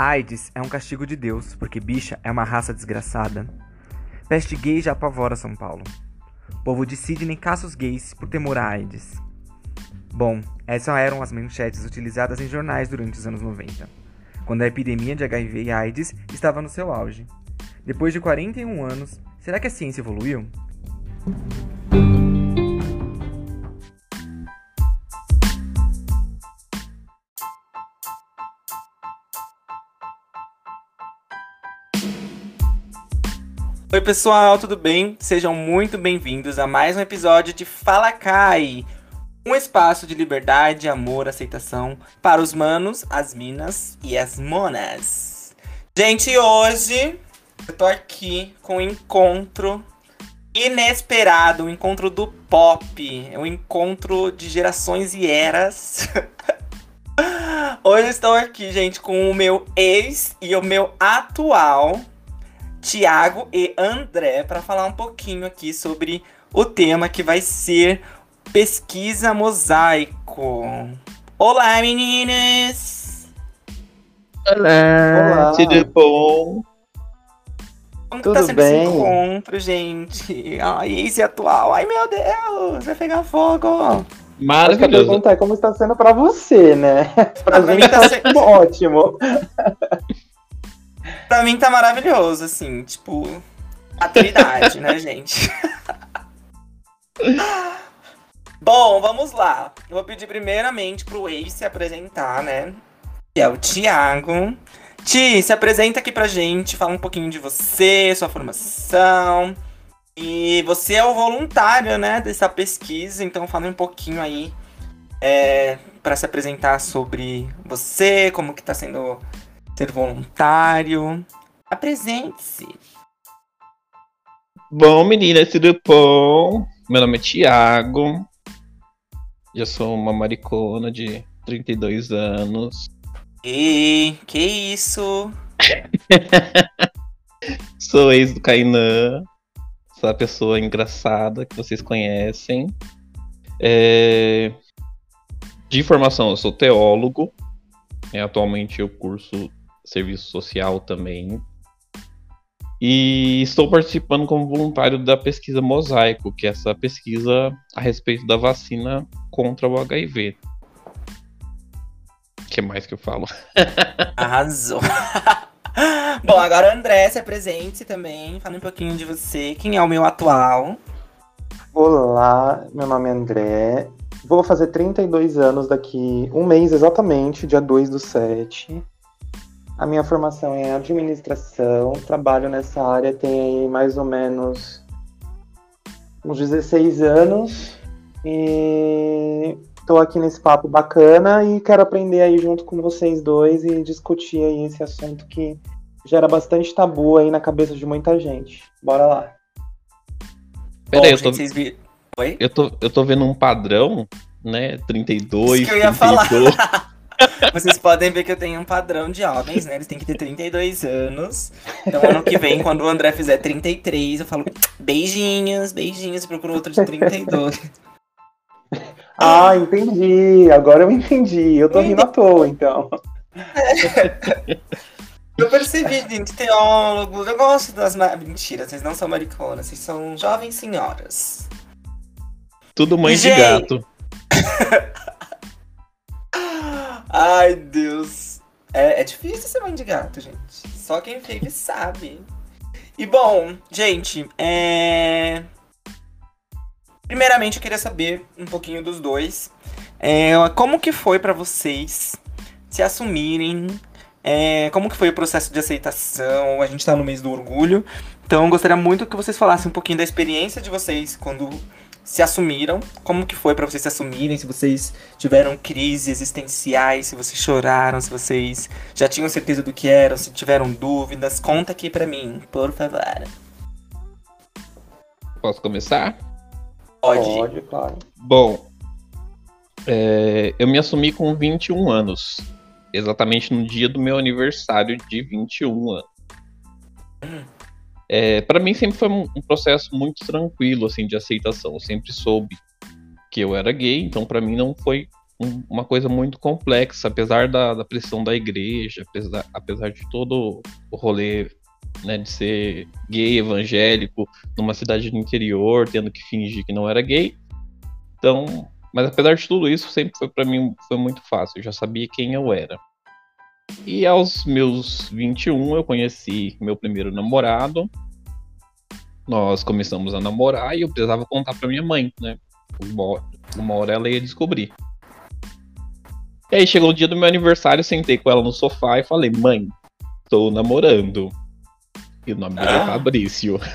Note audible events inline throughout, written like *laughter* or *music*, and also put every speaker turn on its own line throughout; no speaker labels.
AIDS é um castigo de Deus, porque bicha é uma raça desgraçada. Peste gay já apavora São Paulo. Povo de Sidney caça os gays por temor a AIDS. Bom, essas eram as manchetes utilizadas em jornais durante os anos 90, quando a epidemia de HIV e AIDS estava no seu auge. Depois de 41 anos, será que a ciência evoluiu? Oi pessoal, tudo bem? Sejam muito bem-vindos a mais um episódio de Fala Cai, um espaço de liberdade, amor, aceitação para os manos, as minas e as monas. Gente, hoje eu tô aqui com um encontro inesperado, um encontro do pop, é um encontro de gerações e eras. *laughs* Hoje estou aqui, gente, com o meu ex e o meu atual Tiago e André para falar um pouquinho aqui sobre o tema que vai ser pesquisa mosaico. Olá, meninas!
Olá, Olá. tudo bom?
Como Tudo tá sendo bem? esse encontro, gente? Ai, esse atual. Ai, meu Deus, vai pegar fogo.
Maravilhoso. A pergunta é como está sendo para você, né? Pra, pra gente tá, tá sendo ótimo. *laughs*
pra mim tá maravilhoso, assim, tipo, maturidade, né, *laughs* gente? Bom, vamos lá. Eu vou pedir primeiramente pro Ace se apresentar, né? Que é o Thiago. Ti, se apresenta aqui pra gente, fala um pouquinho de você, sua formação. E você é o voluntário, né, dessa pesquisa, então fala um pouquinho aí é, para se apresentar sobre você, como que tá sendo ser voluntário. Apresente-se.
Bom, meninas, tudo bom? Meu nome é Thiago. Já sou uma maricona de 32 anos.
E que isso? *laughs*
sou ex do Kainan. Essa pessoa engraçada que vocês conhecem. É... De formação, eu sou teólogo. É, atualmente eu curso serviço social também. E estou participando como voluntário da pesquisa Mosaico, que é essa pesquisa a respeito da vacina contra o HIV. O que mais que eu falo? *laughs*
Arrasou. *laughs* Bom, agora André, se apresente também. Fala um pouquinho de você. Quem é o meu atual?
Olá, meu nome é André. Vou fazer 32 anos daqui um mês exatamente, dia 2 do 7. A minha formação é administração, trabalho nessa área tem mais ou menos uns 16 anos e estou aqui nesse papo bacana e quero aprender aí junto com vocês dois e discutir aí esse assunto que gera bastante tabu aí na cabeça de muita gente. Bora lá.
Peraí, eu tô... Vi... Oi? Eu tô, eu tô vendo um padrão, né? 32, Isso que eu ia 32. falar. *laughs*
Vocês podem ver que eu tenho um padrão de homens, né? Eles têm que ter 32 anos. Então, ano que vem, quando o André fizer 33, eu falo beijinhos, beijinhos, e procuro outro de 32. *laughs*
Ah, entendi. Agora eu entendi. Eu tô rindo à toa, então.
Eu percebi, gente, teólogos. Eu gosto das. Mentira, vocês não são mariconas, vocês são jovens senhoras.
Tudo mãe de gato. *laughs*
Ai, Deus. É, é difícil ser mãe de gato, gente. Só quem vive sabe. E bom, gente, é. Primeiramente, eu queria saber um pouquinho dos dois. É, como que foi para vocês se assumirem? É, como que foi o processo de aceitação? A gente tá no mês do orgulho. Então, gostaria muito que vocês falassem um pouquinho da experiência de vocês quando se assumiram. Como que foi para vocês se assumirem? Se vocês tiveram crises existenciais, se vocês choraram, se vocês já tinham certeza do que eram, se tiveram dúvidas, conta aqui para mim, por favor.
Posso começar?
Pode. Pode, claro.
Bom, é, eu me assumi com 21 anos. Exatamente no dia do meu aniversário de 21 anos. Hum. É, para mim sempre foi um, processo muito tranquilo assim de aceitação. Eu sempre soube que eu era gay, então para mim não foi um, uma coisa muito complexa, apesar da, da pressão da igreja, apesar, apesar de todo o rolê né, de ser gay, evangélico, numa cidade do interior, tendo que fingir que não era gay. Então, mas apesar de tudo isso, sempre foi para mim foi muito fácil. Eu já sabia quem eu era. E aos meus 21 eu conheci meu primeiro namorado. Nós começamos a namorar e eu precisava contar para minha mãe, né? Uma, hora ela ia descobrir. E aí chegou o dia do meu aniversário, sentei com ela no sofá e falei: "Mãe, estou namorando". E o nome dele é
Ah.
Fabrício. *laughs*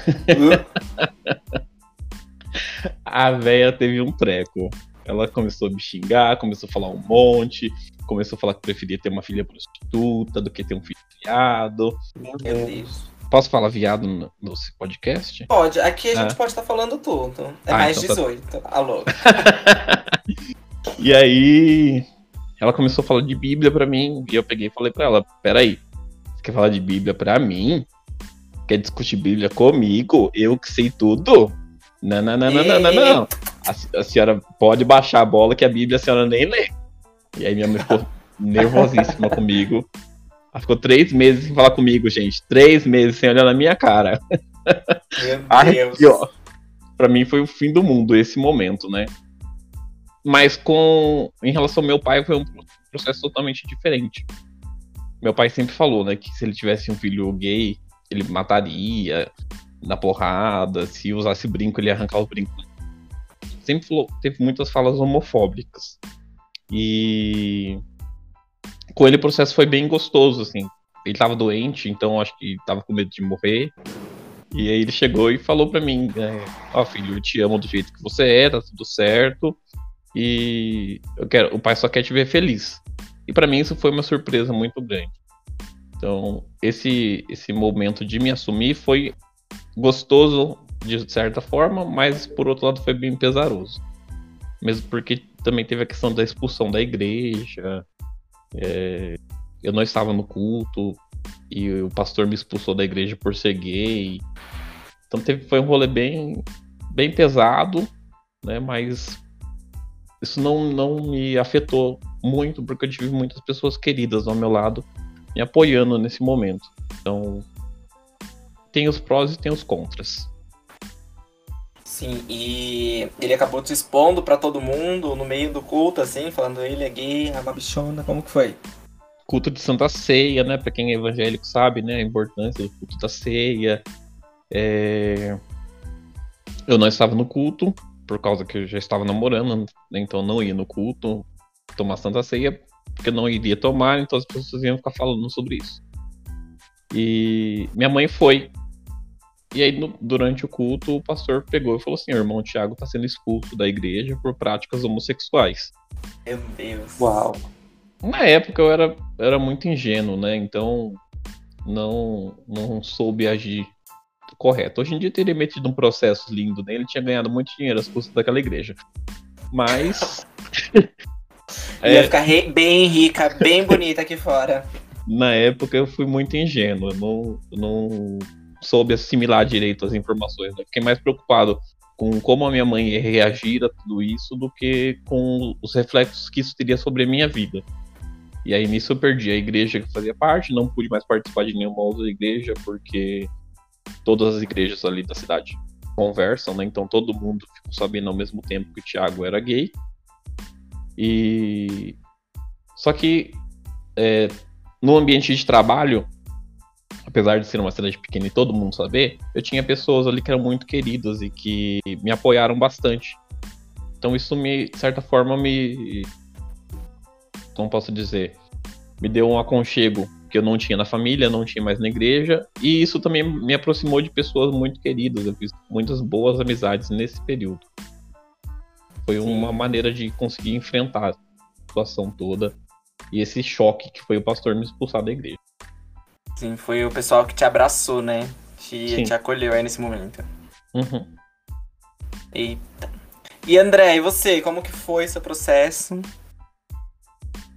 A véia teve um treco. Ela começou a me xingar, começou a falar um monte, começou a falar que preferia ter uma filha prostituta do que ter um filho viado.
Meu
Meu
Deus.
Posso falar viado no, no podcast?
Pode, aqui a gente
Ah.
pode estar falando tudo. É
Ah,
mais
então tá.
18. Alô. *laughs*
E aí, ela começou a falar de Bíblia pra mim, e eu peguei e falei pra ela: Peraí, você quer falar de Bíblia pra mim? Quer discutir Bíblia comigo? Eu que sei tudo? Não, não, não, não, não, não, não. A, a senhora pode baixar a bola que a Bíblia a senhora nem lê. E aí minha mãe ficou *laughs* nervosíssima comigo. Ela ficou três meses sem falar comigo, gente. Três meses sem olhar na minha cara.
Meu *laughs* Deus.
que ó. Pra mim foi o fim do mundo esse momento, né? Mas com em relação ao meu pai foi um processo totalmente diferente. Meu pai sempre falou, né, que se ele tivesse um filho gay, ele mataria na porrada, se usasse brinco ele ia arrancar o brinco. Sempre falou, teve muitas falas homofóbicas. E com ele o processo foi bem gostoso, assim. Ele tava doente, então acho que tava com medo de morrer. E aí ele chegou e falou pra mim, é, ó filho, eu te amo do jeito que você é, tá tudo certo. E eu quero, o pai só quer te ver feliz. E pra mim isso foi uma surpresa muito grande. Então, esse esse momento de me assumir foi gostoso de certa forma, mas por outro lado foi bem pesaroso. Mesmo porque também teve a questão da expulsão da igreja. é, eu não estava no culto e o pastor me expulsou da igreja por ser gay. Então teve, foi um rolê bem, bem pesado, né? Mas isso não, não me afetou muito, porque eu tive muitas pessoas queridas ao meu lado me apoiando nesse momento. Então tem os prós e tem os contras.
Sim, e ele acabou se expondo pra todo mundo no meio do culto, assim, falando ele é gay, é uma bichona, como que foi?
Culto de Santa Ceia, né? Pra quem é evangélico sabe, né? A importância do culto da ceia. É, Eu não estava no culto, por causa que eu já estava namorando, né? então não ia no culto tomar Santa Ceia, porque eu não iria tomar, então as pessoas iam ficar falando sobre isso. E minha mãe foi. E aí, no- durante o culto, o pastor pegou e falou assim: o irmão Tiago está sendo expulso da igreja por práticas homossexuais.
Meu Deus.
Uau.
Na época eu era, era muito ingênuo, né? Então não, não soube agir correto. Hoje em dia teria metido um processo lindo nele, ele tinha ganhado muito dinheiro às custas daquela igreja. Mas *laughs*
Ia
É.
ficar re- bem rica, bem bonita aqui fora. *laughs*
na época eu fui muito ingênuo, eu não, eu não soube assimilar direito as informações. né? Fiquei mais preocupado com como a minha mãe ia reagir a tudo isso do que com os reflexos que isso teria sobre a minha vida. E aí nisso eu perdi a igreja que fazia parte, não pude mais participar de nenhuma outra igreja, porque todas as igrejas ali da cidade conversam, né? Então todo mundo ficou sabendo ao mesmo tempo que o Thiago era gay. E só que é, no ambiente de trabalho, apesar de ser uma cidade pequena e todo mundo saber, eu tinha pessoas ali que eram muito queridas e que me apoiaram bastante. Então isso me, de certa forma, me. Como posso dizer? Me deu um aconchego que eu não tinha na família, não tinha mais na igreja, e isso também me aproximou de pessoas muito queridas. Eu fiz muitas boas amizades nesse período. Foi uma maneira de conseguir enfrentar a situação toda e esse choque que foi o pastor me expulsar da igreja.
Sim, foi o pessoal que te abraçou, né? Te,
Sim.
te acolheu aí nesse momento.
Uhum.
Eita. E André, e você? Como que foi seu processo?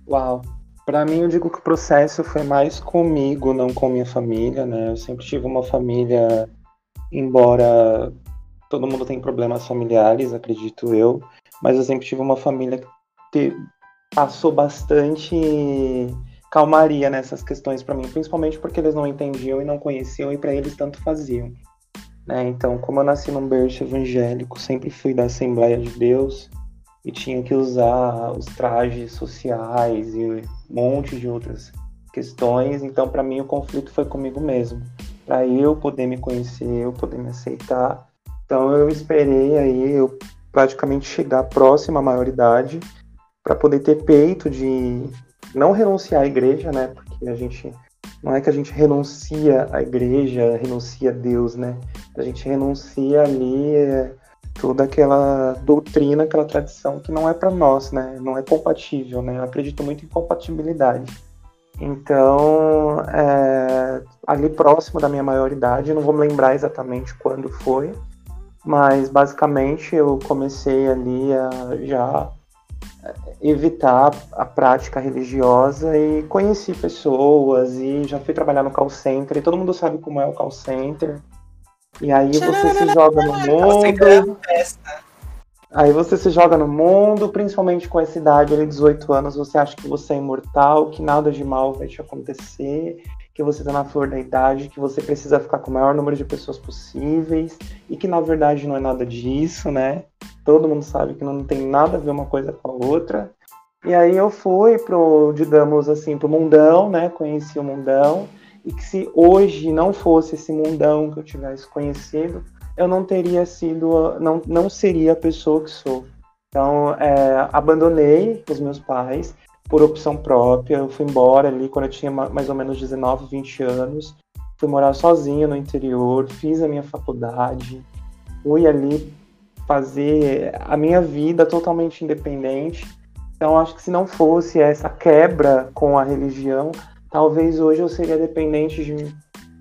Uau. Pra mim, eu digo que o processo foi mais comigo, não com minha família, né? Eu sempre tive uma família, embora todo mundo tem problemas familiares, acredito eu, mas eu sempre tive uma família que te- passou bastante calmaria nessas questões para mim, principalmente porque eles não entendiam e não conheciam e para eles tanto faziam. Né? Então, como eu nasci num berço evangélico, sempre fui da Assembleia de Deus e tinha que usar os trajes sociais e um monte de outras questões, então para mim o conflito foi comigo mesmo, para eu poder me conhecer, eu poder me aceitar. Então eu esperei aí eu praticamente chegar próximo à maioridade para poder ter peito de não renunciar à igreja, né? Porque a gente não é que a gente renuncia à igreja, renuncia a Deus, né? A gente renuncia ali é, toda aquela doutrina, aquela tradição que não é para nós, né? Não é compatível, né? Eu acredito muito em compatibilidade. Então, é, ali próximo da minha maioridade, não vou me lembrar exatamente quando foi, mas basicamente eu comecei ali a já evitar a prática religiosa e conheci pessoas e já fui trabalhar no call center e todo mundo sabe como é o call center. E aí você se joga no mundo. Aí você se joga no mundo, principalmente com essa idade ali, 18 anos, você acha que você é imortal, que nada de mal vai te acontecer, que você tá na flor da idade, que você precisa ficar com o maior número de pessoas possíveis, e que na verdade não é nada disso, né? Todo mundo sabe que não tem nada a ver uma coisa com a outra. E aí eu fui pro, digamos assim, pro mundão, né? Conheci o mundão, e que se hoje não fosse esse mundão que eu tivesse conhecido, eu não teria sido, não, não seria a pessoa que sou. Então, é, abandonei os meus pais por opção própria. Eu fui embora ali quando eu tinha mais ou menos 19, 20 anos. Fui morar sozinho no interior, fiz a minha faculdade, fui ali fazer a minha vida totalmente independente. Então, acho que se não fosse essa quebra com a religião, talvez hoje eu seria dependente de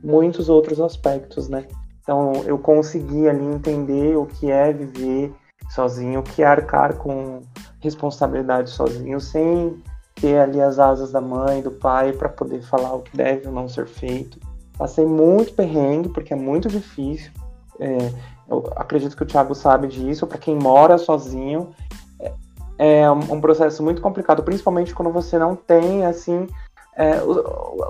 muitos outros aspectos, né? Então eu consegui ali entender o que é viver sozinho, o que é arcar com responsabilidade sozinho, sem ter ali as asas da mãe, do pai para poder falar o que deve ou não ser feito. Passei muito perrengue porque é muito difícil. É, eu acredito que o Thiago sabe disso. Para quem mora sozinho, é, é um processo muito complicado, principalmente quando você não tem assim é,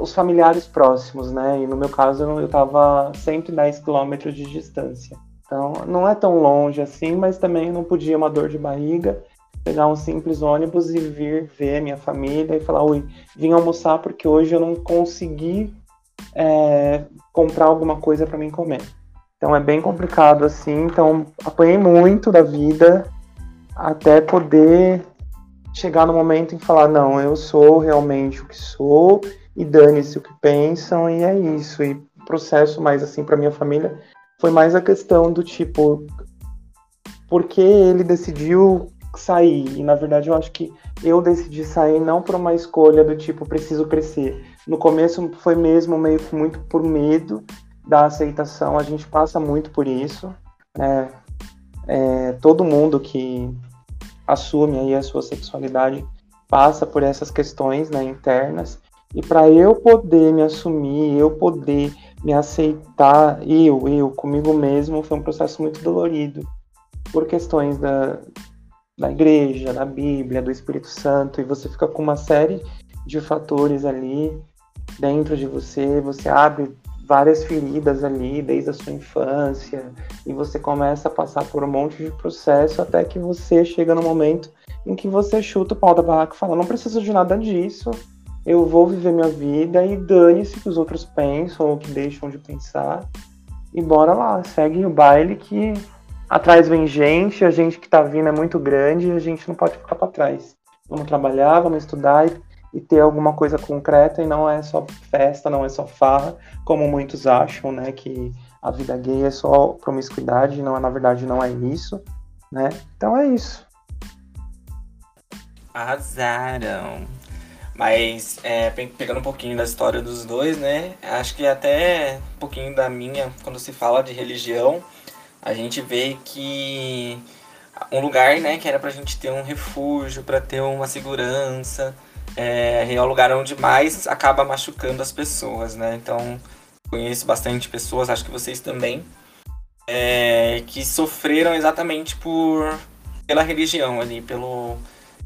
os, familiares próximos, né? E no meu caso eu estava 110 quilômetros de distância. Então não é tão longe assim, mas também não podia uma dor de barriga pegar um simples ônibus e vir ver minha família e falar, oi, vim almoçar porque hoje eu não consegui é, comprar alguma coisa para mim comer. Então é bem complicado assim. Então apanhei muito da vida até poder chegar no momento em falar, não, eu sou realmente o que sou e dane-se o que pensam e é isso. E processo mais assim para minha família foi mais a questão do tipo por que ele decidiu sair? E na verdade eu acho que eu decidi sair não por uma escolha do tipo preciso crescer. No começo foi mesmo meio que muito por medo da aceitação. A gente passa muito por isso. Né? É, todo mundo que assume aí a sua sexualidade passa por essas questões né, internas e para eu poder me assumir, eu poder me aceitar, eu, eu, comigo mesmo, foi um processo muito dolorido por questões da, da igreja, da Bíblia, do Espírito Santo, e você fica com uma série de fatores ali dentro de você, você abre várias feridas ali desde a sua infância e você começa a passar por um monte de processo até que você chega no momento em que você chuta o pau da barraca e fala: não preciso de nada disso, eu vou viver minha vida e dane-se que os outros pensam ou que deixam de pensar e bora lá, segue o baile que atrás vem gente, a gente que tá vindo é muito grande e a gente não pode ficar para trás. Vamos trabalhar, vamos estudar e e ter alguma coisa concreta e não é só festa, não é só farra, como muitos acham, né, que a vida gay é só promiscuidade, não, na verdade não é isso, né? Então é isso.
Arrasaram. Mas é, pegando um pouquinho da história dos dois, né? Acho que até um pouquinho da minha, quando se fala de religião, a gente vê que um lugar, né, que era pra gente ter um refúgio, para ter uma segurança, é, é o lugar onde mais acaba machucando as pessoas, né? Então, conheço bastante pessoas, acho que vocês também, é, que sofreram exatamente por pela religião ali, pelo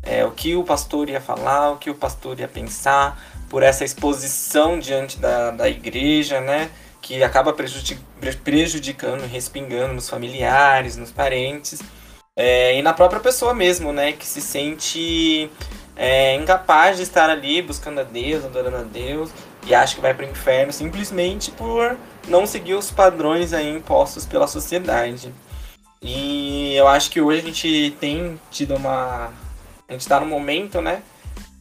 é, o que o pastor ia falar, o que o pastor ia pensar, por essa exposição diante da, da igreja, né? Que acaba prejudicando, respingando nos familiares, nos parentes, é, e na própria pessoa mesmo, né? Que se sente é, incapaz de estar ali buscando a Deus, adorando a Deus, e acha que vai para o inferno simplesmente por não seguir os padrões aí impostos pela sociedade. E eu acho que hoje a gente tem tido uma. A gente está num momento, né?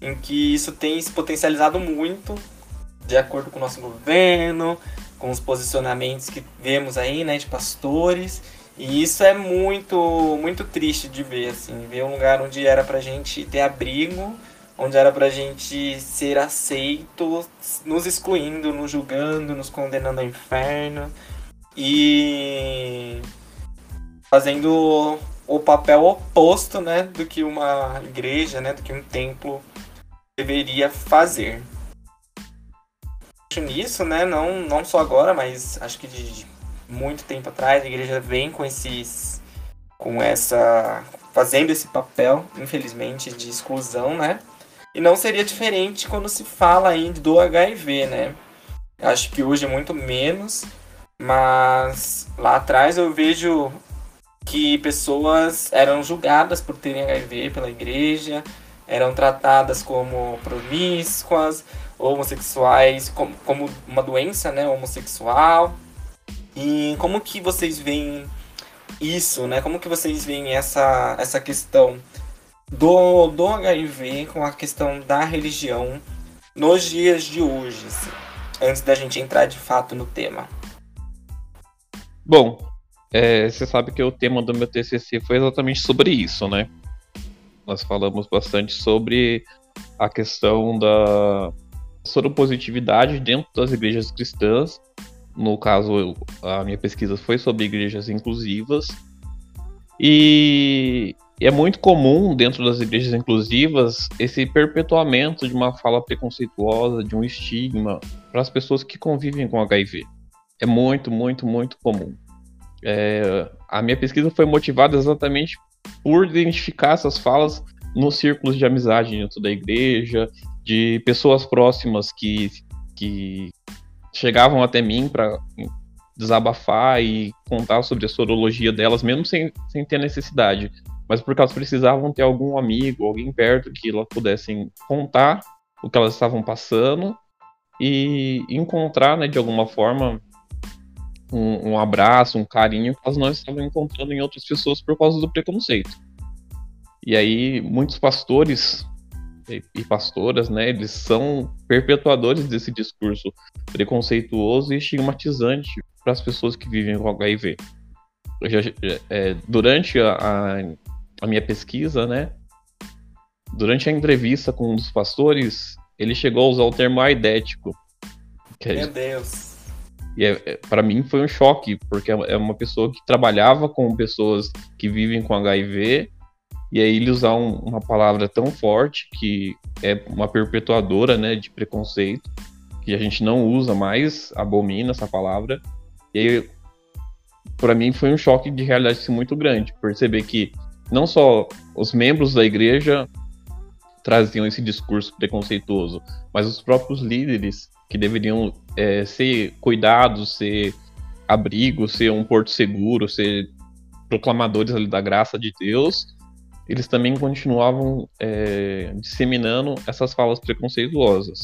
Em que isso tem se potencializado muito, de acordo com o nosso governo, com os posicionamentos que vemos aí, né, de pastores. E isso é muito, muito triste de ver, assim, ver um lugar onde era pra gente ter abrigo, onde era pra gente ser aceito, nos excluindo, nos julgando, nos condenando ao inferno. E fazendo o papel oposto, né, do que uma igreja, né, do que um templo deveria fazer. Nisso, né, não, não só agora, mas acho que de muito tempo atrás a igreja vem com esses com essa fazendo esse papel, infelizmente, de exclusão, né? E não seria diferente quando se fala aí do HIV, né? Acho que hoje é muito menos, mas lá atrás eu vejo que pessoas eram julgadas por terem HIV pela igreja, eram tratadas como promíscuas, homossexuais, como, como uma doença, né, homossexual. E como que vocês veem isso, né? Como que vocês veem essa, essa questão do, do HIV com a questão da religião nos dias de hoje, assim, antes da gente entrar de fato no tema?
Bom, é, você sabe que o tema do meu TCC foi exatamente sobre isso, né? Nós falamos bastante sobre a questão da soropositividade dentro das igrejas cristãs. No caso, a minha pesquisa foi sobre igrejas inclusivas. E é muito comum dentro das igrejas inclusivas esse perpetuamento de uma fala preconceituosa, de um estigma para as pessoas que convivem com HIV. É muito, muito, muito comum. É, a minha pesquisa foi motivada exatamente por identificar essas falas nos círculos de amizade dentro da igreja, de pessoas próximas que, que chegavam até mim para desabafar e contar sobre a sorologia delas, mesmo sem, sem ter necessidade, mas porque elas precisavam ter algum amigo, alguém perto que elas pudessem contar o que elas estavam passando e encontrar, né, de alguma forma, um, um, abraço, um carinho que elas não estavam encontrando em outras pessoas por causa do preconceito. E aí, muitos pastores e, pastoras, né, eles são perpetuadores desse discurso preconceituoso e estigmatizante para as pessoas que vivem com HIV. Já, é, durante a, a, a minha pesquisa, né, durante a entrevista com um dos pastores, ele chegou a usar o termo aidético.
É, Meu Deus!
E é, é para mim foi um choque, porque é, é uma pessoa que trabalhava com pessoas que vivem com HIV, e aí ele usar um, uma palavra tão forte, que é uma perpetuadora né, de preconceito, que a gente não usa mais, abomina essa palavra. E aí, para mim, foi um choque de realidade assim, muito grande, perceber que não só os membros da igreja traziam esse discurso preconceituoso, mas os próprios líderes que deveriam é, ser cuidados, ser abrigo, ser um porto seguro, ser proclamadores da graça de Deus, eles também continuavam é, disseminando essas falas preconceituosas.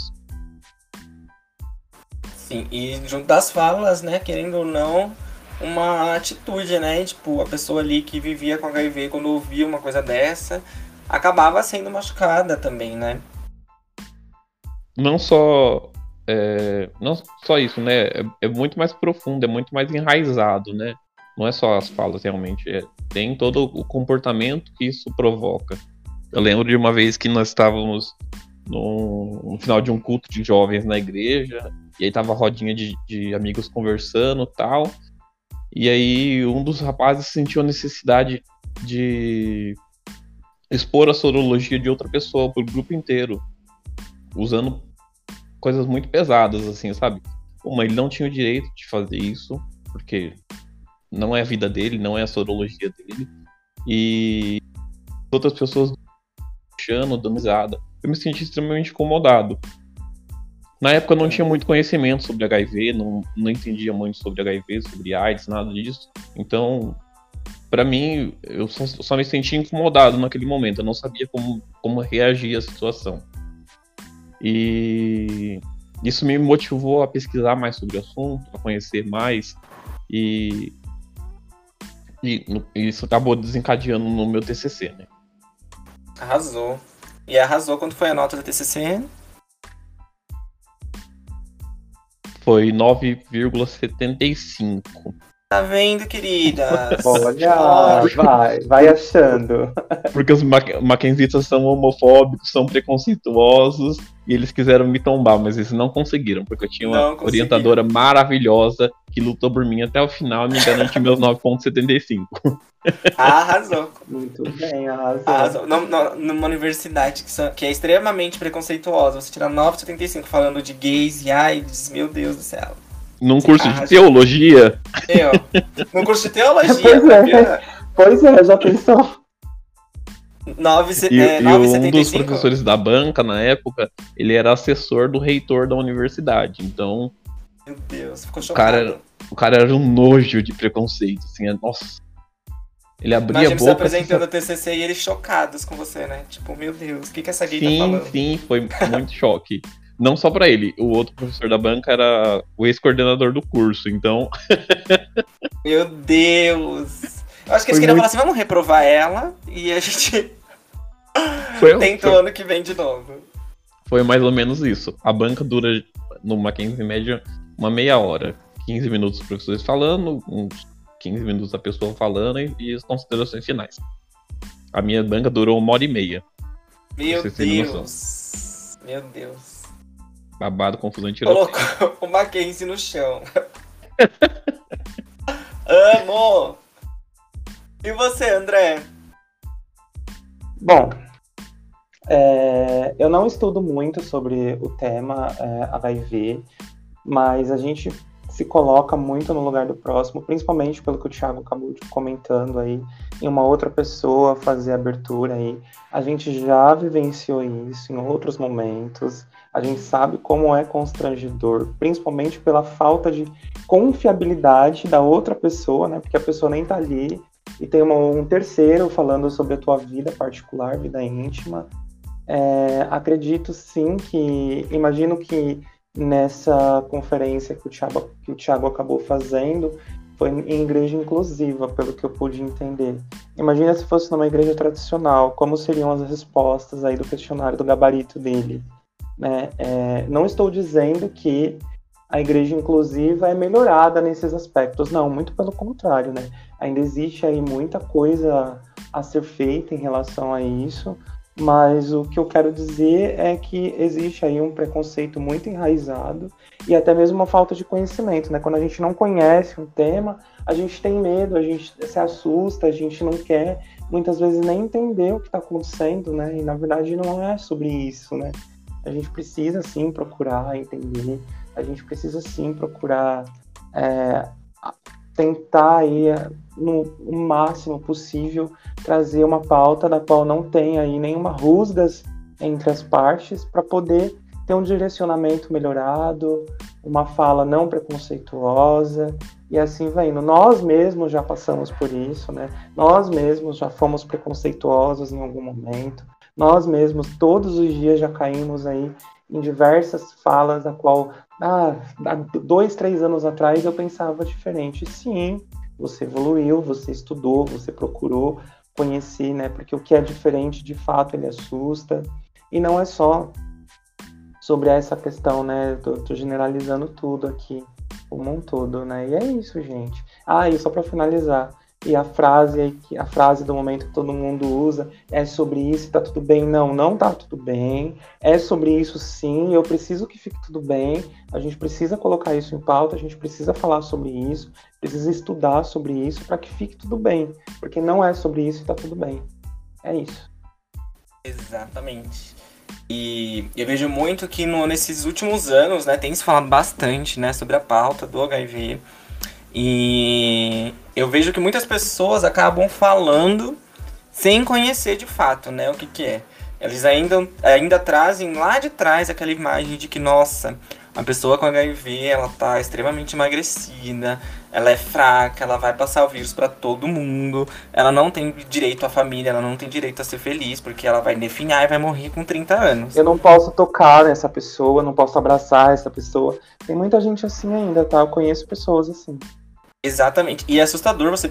Sim, e junto das falas, né, querendo ou não, uma atitude, né, tipo, a pessoa ali que vivia com HIV, quando ouvia uma coisa dessa, acabava sendo machucada também, né?
Não só é, não só isso, né? É, é, muito mais profundo, é muito mais enraizado, né? Não é só as falas, realmente. É, tem todo o comportamento que isso provoca. Eu lembro de uma vez que nós estávamos no, no final de um culto de jovens na igreja, e aí tava rodinha de, de amigos conversando tal. E aí um dos rapazes sentiu a necessidade de expor a sorologia de outra pessoa pro grupo inteiro, usando coisas muito pesadas, assim, sabe? Uma, ele não tinha o direito de fazer isso, porque não é a vida dele, não é a sorologia dele. E outras pessoas debochando, dando risada. Eu me senti extremamente incomodado. Na época eu não tinha muito conhecimento sobre HIV, não, não entendia muito sobre HIV, sobre AIDS, nada disso. Então, para mim, eu só, só, me sentia incomodado naquele momento. Eu não sabia como, como reagir à situação. E isso me motivou a pesquisar mais sobre o assunto, a conhecer mais. E, e isso acabou desencadeando no meu TCC, né?
Arrasou. E arrasou quando foi a nota do TCC?
Foi 9,75.
Tá vendo, querida?
Olha, vai, vai achando.
Porque os Mackenzistas são homofóbicos, são preconceituosos e eles quiseram me tombar, mas eles não conseguiram, porque eu tinha uma orientadora maravilhosa que lutou por mim até o final e me garantiu meus *laughs* 9,75.
Arrasou.
Muito bem, arrasou.
arrasou. Numa universidade que, são, que é extremamente preconceituosa, você tira 9,75 falando de gays e AIDS, meu Deus do céu.
Num curso de teologia?
Eu. Num curso de teologia.
pois, é. pois é, já pensou.
9,
e, é, e um dos professores da banca, na época, ele era assessor do reitor da universidade. Então.
Meu Deus, ficou
chocado. O cara, o cara era um nojo de preconceito, assim, é, nossa. Ele abria Imagina a boca.
você apresentando o TCC e eles chocados com você, né? Tipo, meu Deus, o que, que essa gay
sim,
tá falando?
Sim, foi muito choque. Não só para ele, o outro professor da banca era o ex-coordenador do curso, então. *laughs*
Meu Deus! Eu acho que eles queriam muito... falar assim: vamos reprovar ela e a gente. *laughs* Foi, Tenta foi... ano que vem de novo.
Foi mais ou menos isso. A banca dura no Mackenzie média uma meia hora. 15 minutos os professores falando, uns 15 minutos a pessoa falando e, e as considerações finais. A minha banca durou uma hora e meia.
Meu Deus! Meu Deus.
Babado, confusão tirou.
Colocou *laughs* o Mackenzie no chão. *laughs* Amo! E você, André?
Bom, é, eu não estudo muito sobre o tema é, HIV, mas a gente se coloca muito no lugar do próximo, principalmente pelo que o Thiago acabou comentando aí, em uma outra pessoa fazer abertura aí. A gente já vivenciou isso em outros momentos. A gente sabe como é constrangedor, principalmente pela falta de confiabilidade da outra pessoa, né? Porque a pessoa nem tá ali e tem uma, um terceiro falando sobre a tua vida particular, vida íntima. É, acredito sim que, imagino que nessa conferência que o Thiago, que o Thiago acabou fazendo, foi em igreja inclusiva, pelo que eu pude entender. Imagina se fosse numa igreja tradicional, como seriam as respostas aí do questionário do gabarito dele. Né? É, não estou dizendo que a igreja inclusiva é melhorada nesses aspectos, não, muito pelo contrário, né? Ainda existe aí muita coisa a ser feita em relação a isso, mas o que eu quero dizer é que existe aí um preconceito muito enraizado e até mesmo uma falta de conhecimento, né? Quando a gente não conhece um tema, a gente tem medo, a gente se assusta, a gente não quer muitas vezes nem entender o que está acontecendo, né? E na verdade não é sobre isso, né? A gente precisa sim procurar entender, a gente precisa sim procurar é, tentar aí no, no, máximo possível trazer uma pauta da qual não tenha aí nenhuma rusgas entre as partes para poder ter um direcionamento melhorado, uma fala não preconceituosa e assim vai indo. Nós mesmos já passamos por isso, né? Nós mesmos já fomos preconceituosos em algum momento. Nós mesmos todos os dias já caímos aí em diversas falas da qual ah, há dois, três anos atrás eu pensava diferente. Sim, você evoluiu, você estudou, você procurou conhecer, né? Porque o que é diferente, de fato, ele assusta. E não é só sobre essa questão, né? Tô, tô generalizando tudo aqui, como um todo, né? E é isso, gente. Ah, e só para finalizar, e a frase a frase do momento que todo mundo usa é sobre isso, tá tudo bem? Não, não tá tudo bem. É sobre isso sim, eu preciso que fique tudo bem. A gente precisa colocar isso em pauta, a gente precisa falar sobre isso, precisa estudar sobre isso para que fique tudo bem, porque não é sobre isso e tá tudo bem. É isso.
Exatamente. E eu vejo muito que no, nesses últimos anos, né, tem se falado bastante, né, sobre a pauta do HIV. E eu vejo que muitas pessoas acabam falando sem conhecer de fato, né, o que, que é. Eles ainda, ainda trazem lá de trás aquela imagem de que, nossa, a pessoa com HIV, ela tá extremamente emagrecida, ela é fraca, ela vai passar o vírus para todo mundo, ela não tem direito à família, ela não tem direito a ser feliz, porque ela vai definhar e vai morrer com 30 anos.
Eu não posso tocar nessa pessoa, não posso abraçar essa pessoa. Tem muita gente assim ainda, tá? Eu conheço pessoas assim.
Exatamente. E é assustador você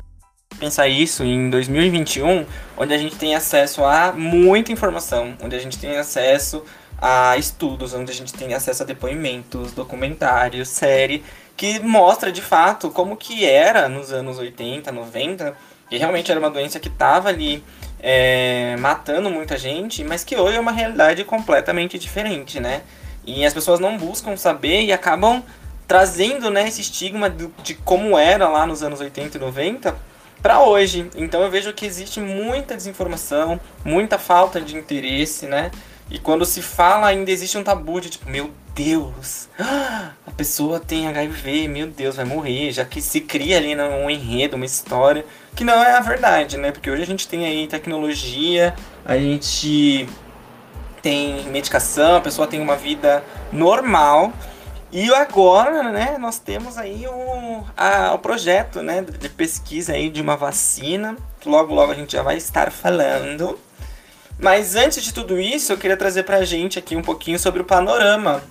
pensar isso em 2021, onde a gente tem acesso a muita informação, onde a gente tem acesso a estudos, onde a gente tem acesso a depoimentos, documentários, série, que mostra de fato como que era nos anos 80, 90, e realmente era uma doença que estava ali é, matando muita gente, mas que hoje é uma realidade completamente diferente, né? E as pessoas não buscam saber e acabam trazendo né, esse estigma de, de como era lá nos anos 80 e 90 para hoje. Então eu vejo que existe muita desinformação, muita falta de interesse, né? E quando se fala, ainda existe um tabu de tipo, meu Deus, *gasps* a pessoa tem HIV, meu Deus, vai morrer, já que se cria ali né, um enredo, uma história, que não é a verdade, né? Porque hoje a gente tem aí tecnologia, a gente tem medicação, a pessoa tem uma vida normal. E agora, né, nós temos aí o, a, o projeto, né, de pesquisa aí de uma vacina, que logo logo a gente já vai estar falando. Mas antes de tudo isso, eu queria trazer pra gente aqui um pouquinho sobre o panorama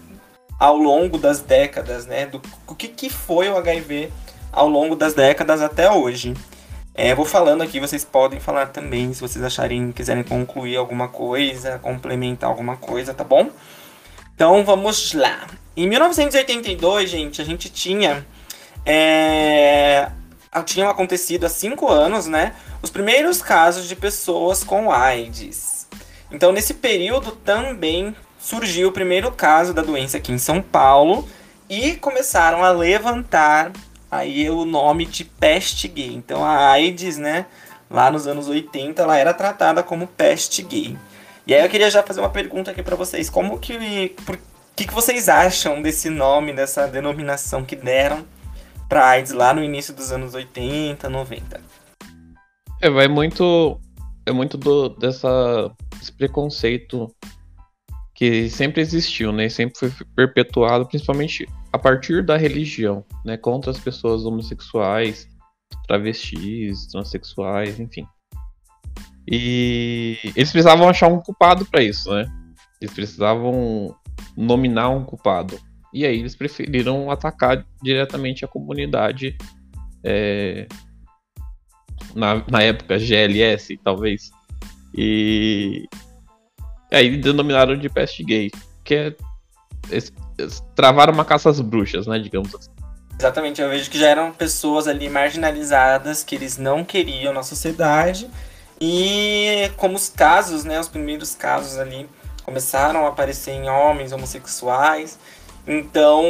ao longo das décadas, né? Do o que, que foi o HIV ao longo das décadas até hoje. É, vou falando aqui, vocês podem falar também se vocês acharem, quiserem concluir alguma coisa, complementar alguma coisa, tá bom? Então vamos lá. Em 1982, gente, a gente tinha. É, tinham acontecido há cinco anos, né? Os primeiros casos de pessoas com AIDS. Então, nesse período também surgiu o primeiro caso da doença aqui em São Paulo e começaram a levantar aí o nome de peste gay. Então a AIDS, né, lá nos anos 80, ela era tratada como peste gay. E aí eu queria já fazer uma pergunta aqui para vocês, como que por que, que vocês acham desse nome, dessa denominação que deram para AIDS lá no início dos anos 80, 90?
É, vai muito é muito do, dessa esse preconceito que sempre existiu, né? Sempre foi perpetuado, principalmente a partir da religião, né? Contra as pessoas homossexuais, travestis, transexuais, enfim. E eles precisavam achar um culpado para isso, né? Eles precisavam nominar um culpado. E aí eles preferiram atacar diretamente a comunidade é, na, na época GLS, talvez. E aí denominaram de peste gay, que é travaram uma caça às bruxas, né, digamos assim.
Exatamente, eu vejo que já eram pessoas ali marginalizadas, que eles não queriam na sociedade. E como os casos, né, os primeiros casos ali começaram a aparecer em homens homossexuais, então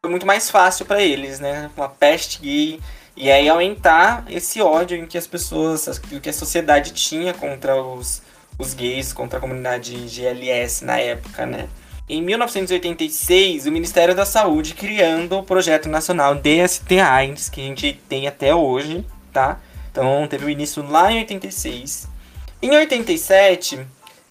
foi muito mais fácil para eles, né, uma peste gay e aí aumentar esse ódio em que as pessoas, que a sociedade tinha contra os os gays contra a comunidade GLS na época, né? Em 1986, o Ministério da Saúde criando o Projeto Nacional DST-AIDS, que a gente tem até hoje, tá? Então, teve o início lá em 86. Em 87,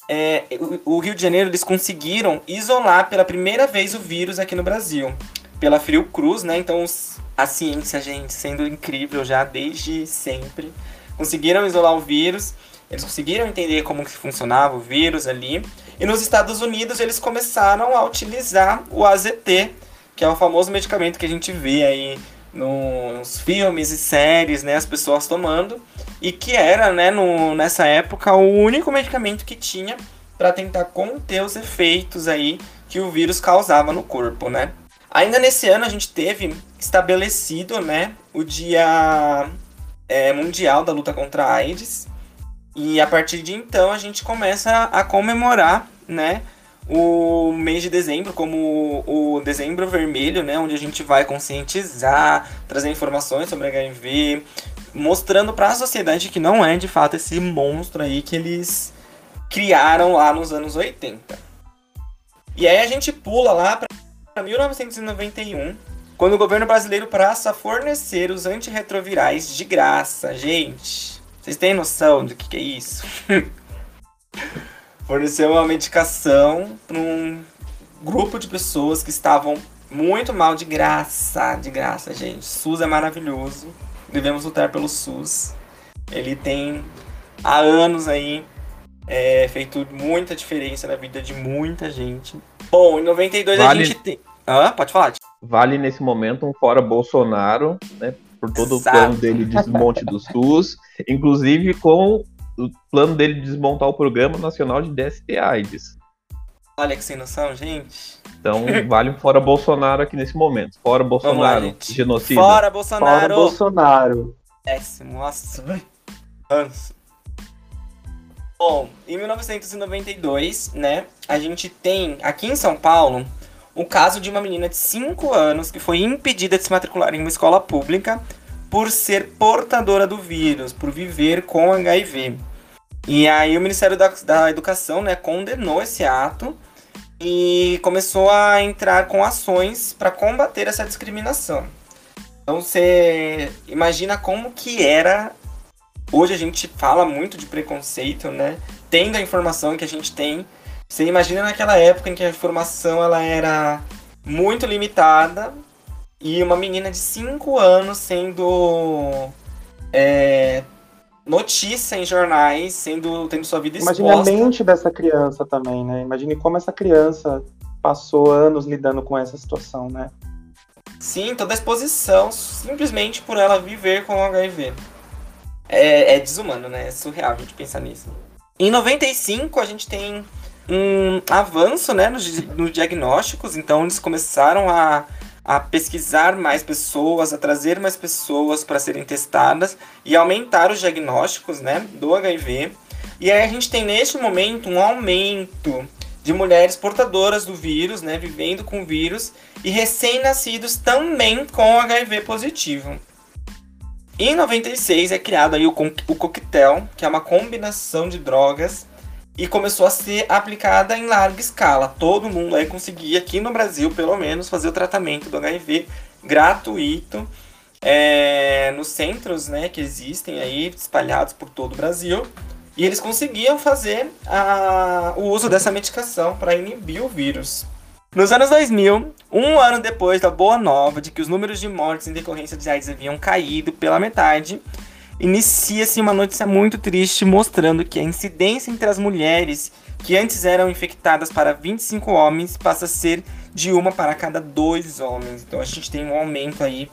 é, o, Rio de Janeiro, eles conseguiram isolar pela primeira vez o vírus aqui no Brasil. Pela Fiocruz, né? Então, os, a ciência, gente, sendo incrível já desde sempre. Conseguiram isolar o vírus eles conseguiram entender como que funcionava o vírus ali. E nos Estados Unidos eles começaram a utilizar o AZT, que é o famoso medicamento que a gente vê aí nos filmes e séries, né, as pessoas tomando, e que era, né, no, nessa época o único medicamento que tinha para tentar conter os efeitos aí que o vírus causava no corpo, né? Ainda nesse ano a gente teve estabelecido, né, o Dia é, Mundial da Luta contra a AIDS, e a partir de então a gente começa a comemorar, né, o mês de dezembro como o dezembro vermelho, né, onde a gente vai conscientizar, trazer informações sobre HIV, mostrando para a sociedade que não é de fato esse monstro aí que eles criaram lá nos anos 80. E aí a gente pula lá para 1991, quando o governo brasileiro passa a fornecer os antirretrovirais de graça, gente. Vocês têm noção do que, que é isso? *laughs* forneceu uma medicação para um grupo de pessoas que estavam muito mal de graça, de graça, gente. SUS é maravilhoso. Devemos lutar pelo SUS. Ele tem há anos aí é, feito muita diferença na vida de muita gente. Bom, em 92 vale, a gente tem. Ah, pode falar.
Vale nesse momento um fora Bolsonaro, né? Por todo Exato. o plano dele de desmonte do SUS, inclusive com o plano dele de desmontar o Programa Nacional de DST AIDS.
Olha que sem noção, gente.
Então, *laughs* vale um fora Bolsonaro aqui nesse momento. Fora Bolsonaro, lá, genocida.
Fora Bolsonaro. Fora
Bolsonaro.
Péssimo, nossa. Nossa. Bom, em 1992, né, a gente tem aqui em São Paulo o caso de uma menina de 5 anos que foi impedida de se matricular em uma escola pública por ser portadora do vírus, por viver com HIV. E aí o Ministério da, da Educação né, condenou esse ato e começou a entrar com ações para combater essa discriminação. Então você imagina como que era Hoje a gente fala muito de preconceito, né? Tendo a informação que a gente tem. Você imagina naquela época em que a informação ela era muito limitada e uma menina de 5 anos sendo é, notícia em jornais, sendo tendo sua vida
exposta. Imagine a mente dessa criança também, né? Imagine como essa criança passou anos lidando com essa situação, né?
Sim, toda a exposição simplesmente por ela viver com o HIV é, é desumano, né? É surreal a gente pensar nisso. Em 95, a gente tem um avanço né, nos, nos diagnósticos, então eles começaram a, a pesquisar mais pessoas, a trazer mais pessoas para serem testadas e aumentar os diagnósticos né, do HIV. E aí a gente tem neste momento um aumento de mulheres portadoras do vírus, né, vivendo com o vírus, e recém-nascidos também com HIV positivo. Em 96 é criado aí o, o coquetel, que é uma combinação de drogas e começou a ser aplicada em larga escala. Todo mundo aí conseguia, aqui no Brasil pelo menos, fazer o tratamento do HIV gratuito é, nos centros né, que existem aí, espalhados por todo o Brasil. E eles conseguiam fazer a, o uso dessa medicação para inibir o vírus. Nos anos 2000, um ano depois da boa nova de que os números de mortes em decorrência de AIDS haviam caído pela metade, inicia-se uma notícia muito triste mostrando que a incidência entre as mulheres que antes eram infectadas para 25 homens passa a ser de uma para cada dois homens. Então a gente tem um aumento aí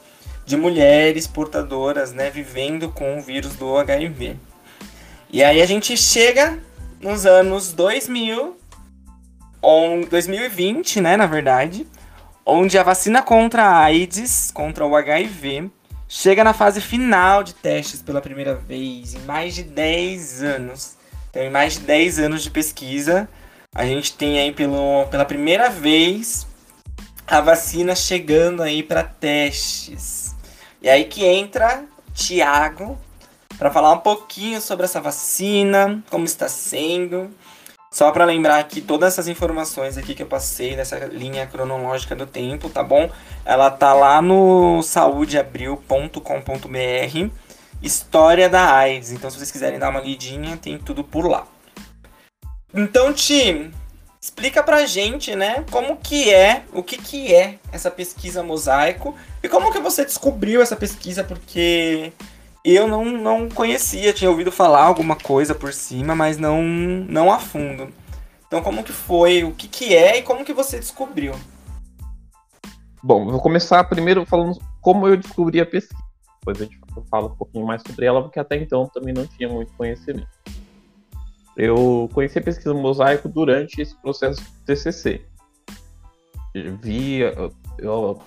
de mulheres portadoras, né, vivendo com o vírus do HIV. E aí a gente chega nos anos 2000 em 2020, né, na verdade, onde a vacina contra a AIDS, contra o HIV, chega na fase final de testes pela primeira vez em mais de 10 anos. Então, em mais de 10 anos de pesquisa, a gente tem aí pelo, pela primeira vez a vacina chegando aí para testes. E aí que entra Tiago para falar um pouquinho sobre essa vacina, como está sendo só para lembrar que todas essas informações aqui que eu passei nessa linha cronológica do tempo, tá bom? Ela tá lá no saudeabril.com.br, História da AIDS. Então, se vocês quiserem dar uma lidinha, tem tudo por lá. Então, Ti, explica pra gente, né, como que é, o que que é essa pesquisa mosaico e como que você descobriu essa pesquisa, porque eu não, não conhecia, tinha ouvido falar alguma coisa por cima, mas não, não a fundo. Então como que foi, o que que é e como que você descobriu?
Bom, vou começar primeiro falando como eu descobri a pesquisa. Depois a gente fala um pouquinho mais sobre ela, porque até então também não tinha muito conhecimento. Eu conheci a pesquisa mosaico durante esse processo do TCC. Eu vi, eu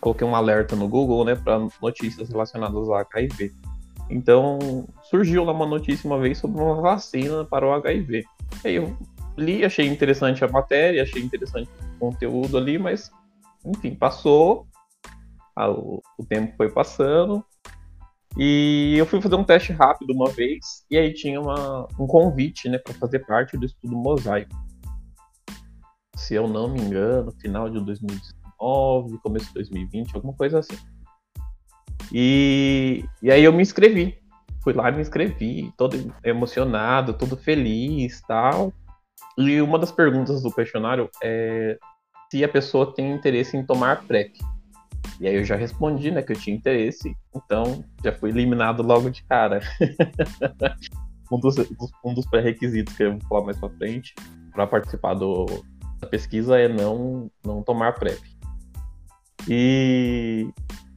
coloquei um alerta no Google, né, para notícias relacionadas ao HIV. Então, surgiu lá uma notícia uma vez sobre uma vacina para o HIV. Aí eu li, achei interessante a matéria, achei interessante o conteúdo ali, mas, enfim, passou, o, o tempo foi passando, e eu fui fazer um teste rápido uma vez, e aí tinha uma, um convite, né, para fazer parte do estudo mosaico. Se eu não me engano, final de 2019, começo de 2020, alguma coisa assim. E, e aí eu me inscrevi. Fui lá e me inscrevi, todo emocionado, todo feliz tal. E uma das perguntas do questionário é se a pessoa tem interesse em tomar PrEP. E aí eu já respondi, né, que eu tinha interesse, então já fui eliminado logo de cara. *laughs* um dos, um dos pré-requisitos que eu vou falar mais pra frente para participar do, da pesquisa é não, não tomar PrEP. E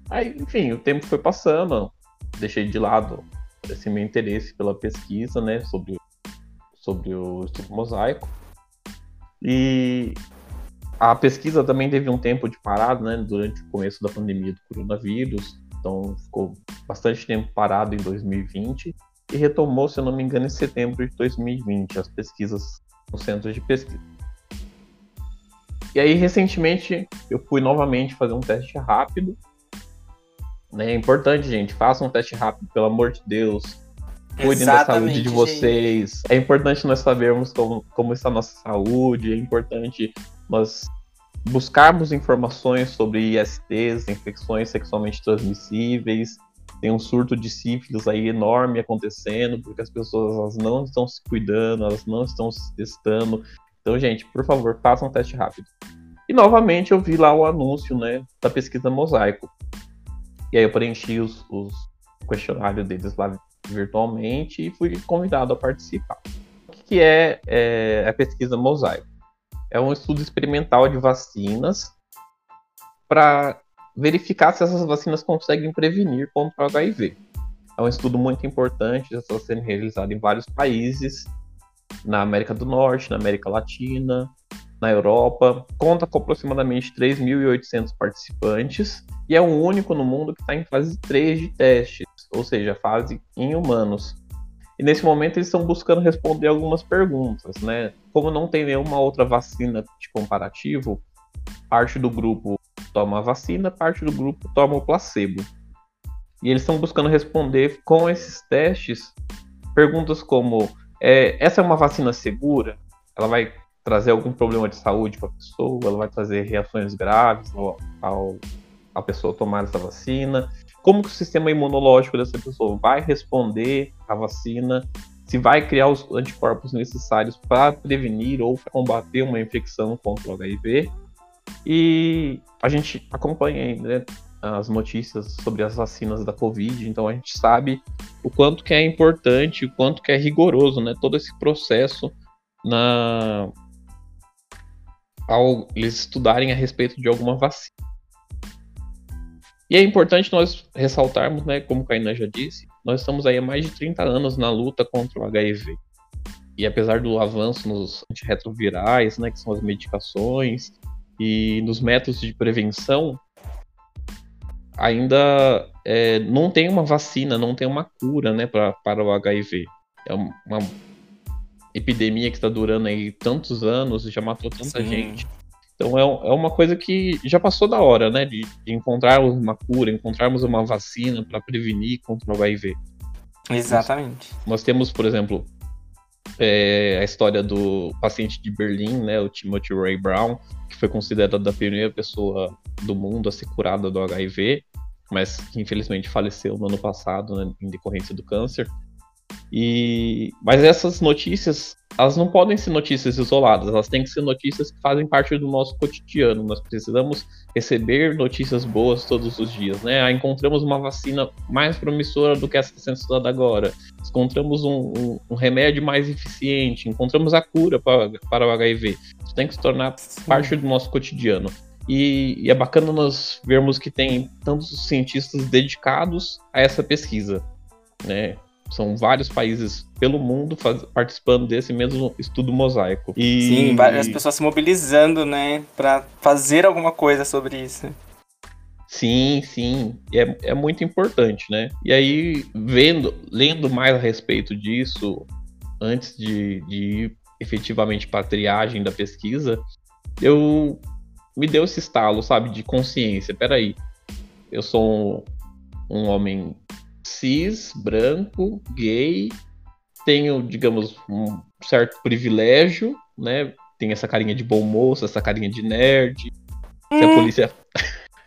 aí, enfim, o tempo foi passando, deixei de lado esse meu interesse pela pesquisa, né, sobre, sobre o estudo mosaico. E a pesquisa também teve um tempo de parada, né, durante o começo da pandemia do coronavírus, então ficou bastante tempo parado em 2020 e retomou, se eu não me engano, em setembro de 2020 as pesquisas no centro de pesquisa. E aí, recentemente, eu fui novamente fazer um teste rápido. Né? É importante, gente, façam um teste rápido, pelo amor de Deus. Cuidem Exatamente, da saúde de vocês. Gente. É importante nós sabermos como, como está a nossa saúde, é importante nós buscarmos informações sobre ISTs, infecções sexualmente transmissíveis. Tem um surto de sífilis aí enorme acontecendo, porque as pessoas elas não estão se cuidando, elas não estão se testando. Então, gente, por favor, façam um teste rápido. E novamente eu vi lá o anúncio né, da pesquisa Mosaico. E aí eu preenchi os, os questionários deles lá virtualmente e fui convidado a participar. O que é, é a pesquisa Mosaico? É um estudo experimental de vacinas para verificar se essas vacinas conseguem prevenir contra o HIV. É um estudo muito importante, já está sendo realizado em vários países, na América do Norte, na América Latina, na Europa, conta com aproximadamente 3.800 participantes e é o único no mundo que está em fase 3 de testes, ou seja, fase em humanos. E nesse momento eles estão buscando responder algumas perguntas, né? Como não tem nenhuma outra vacina de comparativo, parte do grupo toma a vacina, parte do grupo toma o placebo. E eles estão buscando responder com esses testes perguntas como: é, essa é uma vacina segura? Ela vai trazer algum problema de saúde para a pessoa? Ela vai trazer reações graves ao, ao a pessoa tomar essa vacina? Como que o sistema imunológico dessa pessoa vai responder à vacina? Se vai criar os anticorpos necessários para prevenir ou combater uma infecção contra o HIV? E a gente acompanha né, as notícias sobre as vacinas da Covid, então a gente sabe o quanto que é importante, o quanto que é rigoroso, né, todo esse processo na ao eles estudarem a respeito de alguma vacina. E é importante nós ressaltarmos, né, como o Kainan já disse, nós estamos aí há mais de 30 anos na luta contra o HIV. E apesar do avanço nos antirretrovirais, né, que são as medicações, e nos métodos de prevenção, ainda é, não tem uma vacina, não tem uma cura né, pra, para o HIV. É uma epidemia que está durando aí tantos anos, já matou tanta Sim. gente. Então é, é uma coisa que já passou da hora, né? De, de encontrarmos uma cura, encontrarmos uma vacina para prevenir contra o HIV.
Exatamente.
Nós, nós temos, por exemplo, é, a história do paciente de Berlim, né? O Timothy Ray Brown, que foi considerado a primeira pessoa do mundo a ser curada do HIV, mas que infelizmente faleceu no ano passado, né, em decorrência do câncer. E mas essas notícias, elas não podem ser notícias isoladas, elas têm que ser notícias que fazem parte do nosso cotidiano. Nós precisamos receber notícias boas todos os dias, né? Ah, encontramos uma vacina mais promissora do que essa que está sendo estudada agora. Encontramos um, um, um, remédio mais eficiente, encontramos a cura para, para o HIV. Isso tem que se tornar Sim. parte do nosso cotidiano. E, e é bacana nós vermos que tem tantos cientistas dedicados a essa pesquisa, né? São vários países pelo mundo faz, participando desse mesmo estudo mosaico.
E... Sim, várias pessoas se mobilizando, né, para fazer alguma coisa sobre isso.
Sim, sim, é, é muito importante, né? E aí, vendo, lendo mais a respeito disso, antes de, de efetivamente para a triagem da pesquisa, eu me deu esse estalo, sabe, de consciência. Peraí, eu sou um, um homem cis, branco, gay, tenho, digamos, um certo privilégio, né? Tem essa carinha de bom moço, essa carinha de nerd. Se a hum. polícia.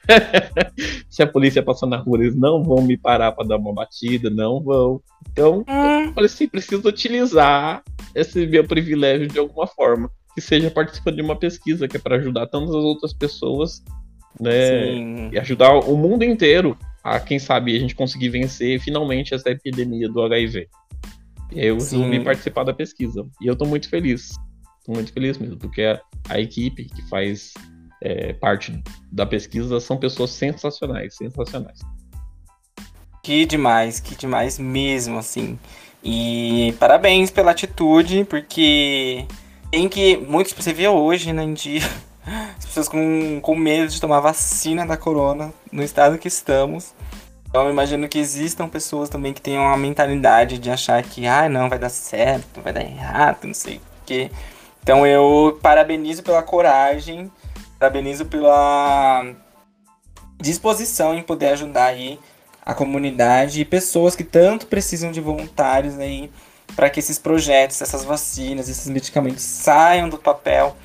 *laughs* Se a polícia passar na rua, eles não vão me parar para dar uma batida, não vão. Então, hum. eu falei assim, preciso utilizar esse meu privilégio de alguma forma. Que seja participando de uma pesquisa que é para ajudar tantas outras pessoas, né? Sim. E ajudar o mundo inteiro a, quem sabe, a gente conseguir vencer finalmente essa epidemia do HIV. E eu resolvi participar da pesquisa. E eu tô muito feliz. Tô muito feliz mesmo, porque a, a equipe que faz é, parte da pesquisa são pessoas sensacionais, sensacionais.
Que demais, que demais mesmo, assim. E parabéns pela atitude, porque tem que. Muitos você vê hoje, né, em dia, as pessoas com, com medo de tomar vacina da corona no estado que estamos. Então eu imagino que existam pessoas também que tenham a mentalidade de achar que, ah, não, vai dar certo, vai dar errado, não sei o quê. Então eu parabenizo pela coragem, parabenizo pela disposição em poder ajudar aí a comunidade e pessoas que tanto precisam de voluntários aí para que esses projetos, essas vacinas, esses medicamentos saiam do papel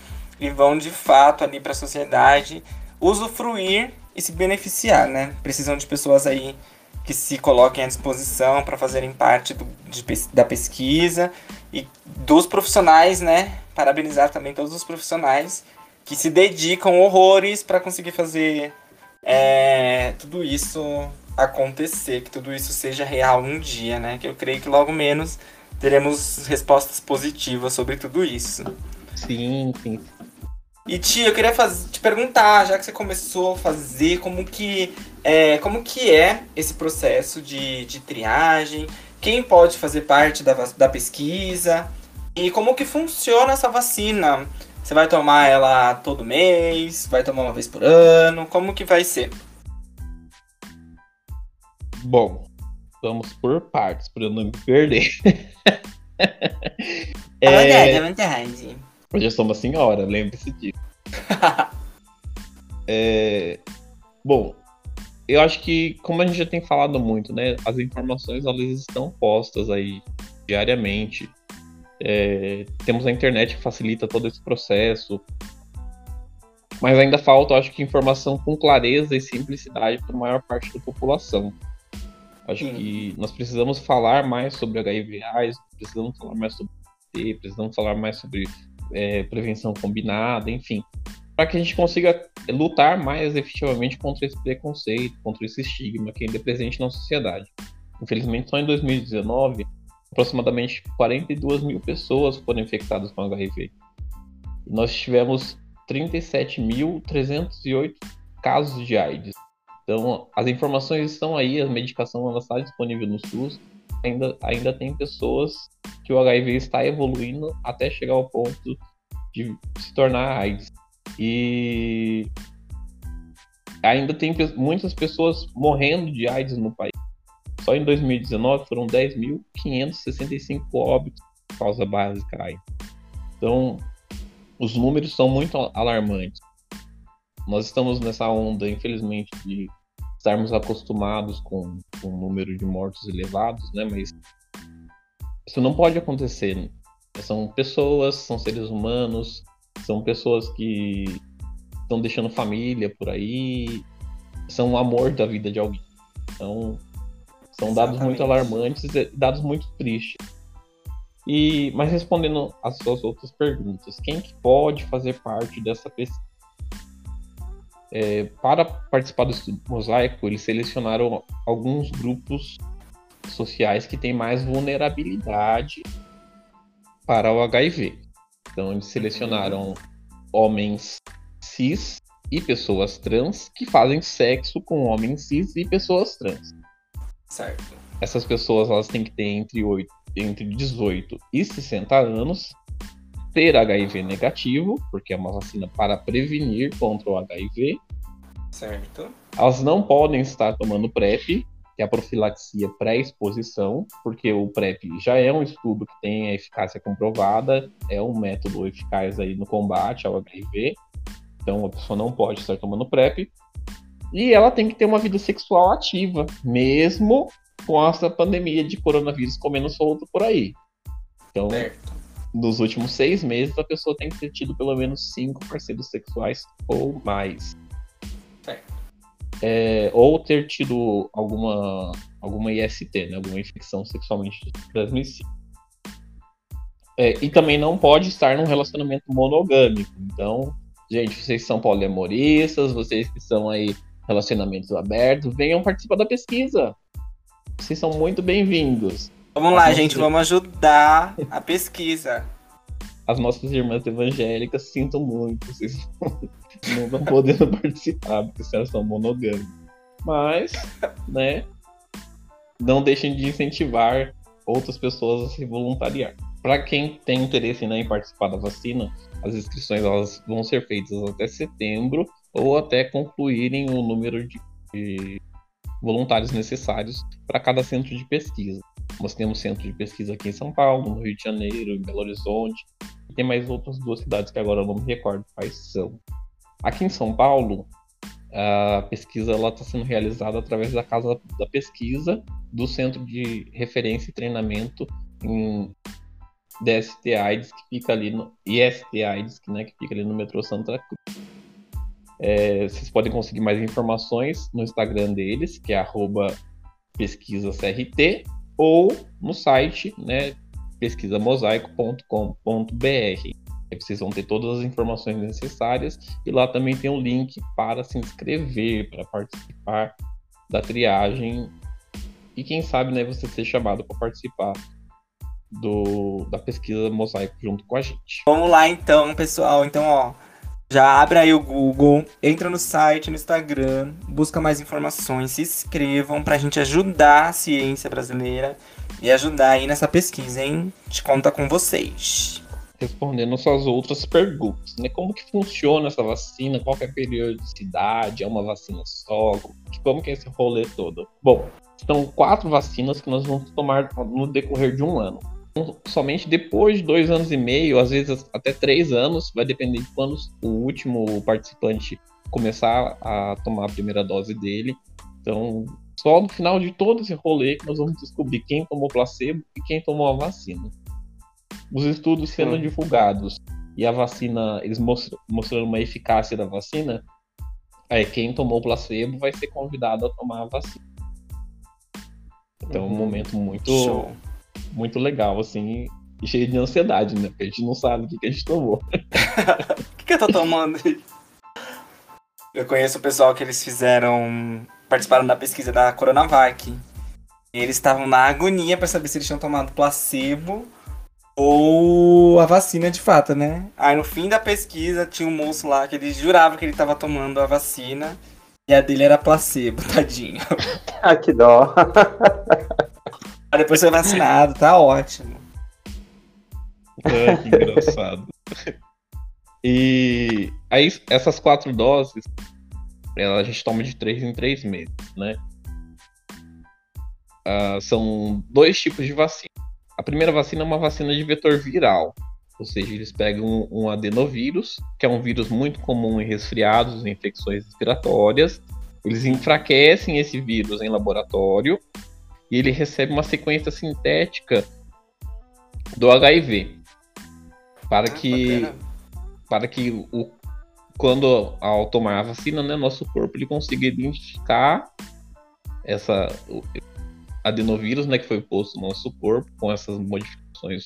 e vão de fato ali para a sociedade usufruir e se beneficiar, né? Precisam de pessoas aí que se coloquem à disposição para fazerem parte do, de, da pesquisa e dos profissionais, né? Parabenizar também todos os profissionais que se dedicam horrores para conseguir fazer é, tudo isso acontecer, que tudo isso seja real um dia, né? Que eu creio que logo menos teremos respostas positivas sobre tudo isso.
Sim, sim.
E tia, eu queria fazer, te perguntar, já que você começou a fazer, como que é, como que é esse processo de, de triagem? Quem pode fazer parte da, da pesquisa? E como que funciona essa vacina? Você vai tomar ela todo mês? Vai tomar uma vez por ano? Como que vai ser?
Bom, vamos por partes, para eu não me perder. *laughs*
é... À vontade,
eu já sou uma senhora, lembre-se disso. *laughs* é... Bom, eu acho que, como a gente já tem falado muito, né, as informações elas estão postas aí diariamente. É... Temos a internet que facilita todo esse processo. Mas ainda falta, acho que, informação com clareza e simplicidade para a maior parte da população. Acho Sim. que nós precisamos falar mais sobre HIV AIDS, precisamos falar mais sobre precisamos falar mais sobre é, prevenção combinada, enfim, para que a gente consiga lutar mais efetivamente contra esse preconceito, contra esse estigma que ainda é presente na sociedade. Infelizmente, só em 2019, aproximadamente 42 mil pessoas foram infectadas com HIV. Nós tivemos 37.308 casos de AIDS. Então, as informações estão aí, a medicação está disponível no SUS. Ainda, ainda tem pessoas que o HIV está evoluindo até chegar ao ponto de se tornar AIDS. E ainda tem muitas pessoas morrendo de AIDS no país. Só em 2019 foram 10.565 óbitos por causa básica AIDS. Então, os números são muito alarmantes. Nós estamos nessa onda, infelizmente, de estarmos acostumados com, com um número de mortos elevados, né? Mas isso não pode acontecer. Né? São pessoas, são seres humanos, são pessoas que estão deixando família por aí, são o amor da vida de alguém. Então, são Exatamente. dados muito alarmantes e dados muito tristes. E, mas respondendo às suas outras perguntas, quem que pode fazer parte dessa pesquisa? É, para participar do estudo mosaico, eles selecionaram alguns grupos sociais que têm mais vulnerabilidade para o HIV. Então, eles selecionaram homens cis e pessoas trans que fazem sexo com homens cis e pessoas trans.
Certo.
Essas pessoas elas têm que ter entre, 8, entre 18 e 60 anos, ter HIV negativo, porque é uma vacina para prevenir contra o HIV.
Certo.
Elas não podem estar tomando PrEP, que é a profilaxia pré-exposição, porque o PrEP já é um estudo que tem a eficácia comprovada, é um método eficaz aí no combate ao HIV, então a pessoa não pode estar tomando PrEP, e ela tem que ter uma vida sexual ativa, mesmo com essa pandemia de coronavírus comendo solto por aí. Então, certo. Nos últimos seis meses, a pessoa tem que ter tido pelo menos cinco parceiros sexuais ou mais é, ou ter tido alguma, alguma IST, né, alguma infecção sexualmente transmissível. É, e também não pode estar num relacionamento monogâmico. Então, gente, vocês que são poliamoristas, vocês que são aí relacionamentos abertos, venham participar da pesquisa. Vocês são muito bem-vindos.
Vamos lá, gente, vamos ajudar a pesquisa. *laughs*
As nossas irmãs evangélicas sintam muito, vocês *laughs* não estão podendo *laughs* participar, porque vocês são monogâmicas. Mas, né, não deixem de incentivar outras pessoas a se voluntariar. Para quem tem interesse né, em participar da vacina, as inscrições elas vão ser feitas até setembro ou até concluírem o número de, de voluntários necessários para cada centro de pesquisa. Nós temos centro de pesquisa aqui em São Paulo, no Rio de Janeiro, em Belo Horizonte, e tem mais outras duas cidades que agora eu não me recordo quais são. Aqui em São Paulo, a pesquisa está sendo realizada através da Casa da Pesquisa do Centro de Referência e Treinamento em DST AIDS, que fica ali no IST AIDS, né, que fica ali no metrô Santa Cruz. É, vocês podem conseguir mais informações no Instagram deles, que é pesquisacrt, ou no site né, pesquisamosaico.com.br. Vocês vão ter todas as informações necessárias e lá também tem um link para se inscrever, para participar da triagem e quem sabe né, você ser chamado para participar do, da pesquisa Mosaico junto com a gente.
Vamos lá então, pessoal. Então, ó, já abre aí o Google, entra no site, no Instagram, busca mais informações, se inscrevam pra gente ajudar a ciência brasileira e ajudar aí nessa pesquisa, hein? Gente conta com vocês.
Respondendo suas outras perguntas, né? Como que funciona essa vacina? Qual é a periodicidade? É uma vacina só? Como que é esse rolê todo? Bom, são quatro vacinas que nós vamos tomar no decorrer de um ano somente depois de dois anos e meio, às vezes até três anos, vai depender de quando o último participante começar a tomar a primeira dose dele. Então, só no final de todo esse rolê que nós vamos descobrir quem tomou placebo e quem tomou a vacina. Os estudos sendo Sim. divulgados e a vacina, eles mostram, mostrando uma eficácia da vacina, aí quem tomou placebo vai ser convidado a tomar a vacina. Então, é um uhum. momento muito. Show muito legal, assim, e cheio de ansiedade, né? Porque a gente não sabe o que, que a gente tomou. *laughs*
o que, que eu tô tomando? eu conheço o pessoal que eles fizeram. participaram da pesquisa da Coronavac. E eles estavam na agonia para saber se eles tinham tomado placebo ou a vacina de fato, né? Aí no fim da pesquisa tinha um moço lá que ele jurava que ele tava tomando a vacina e a dele era placebo, *laughs* tadinho.
ah, que dó. *laughs*
depois ser vacinado, tá ótimo.
É, que engraçado. *laughs* E aí, essas quatro doses, a gente toma de três em três meses, né? Uh, são dois tipos de vacina. A primeira vacina é uma vacina de vetor viral, ou seja, eles pegam um, um adenovírus, que é um vírus muito comum em resfriados e infecções respiratórias. Eles enfraquecem esse vírus em laboratório e ele recebe uma sequência sintética do HIV para ah, que para que o quando ao tomar a vacina, né, nosso corpo ele consiga identificar essa o, adenovírus, né, que foi posto no nosso corpo com essas modificações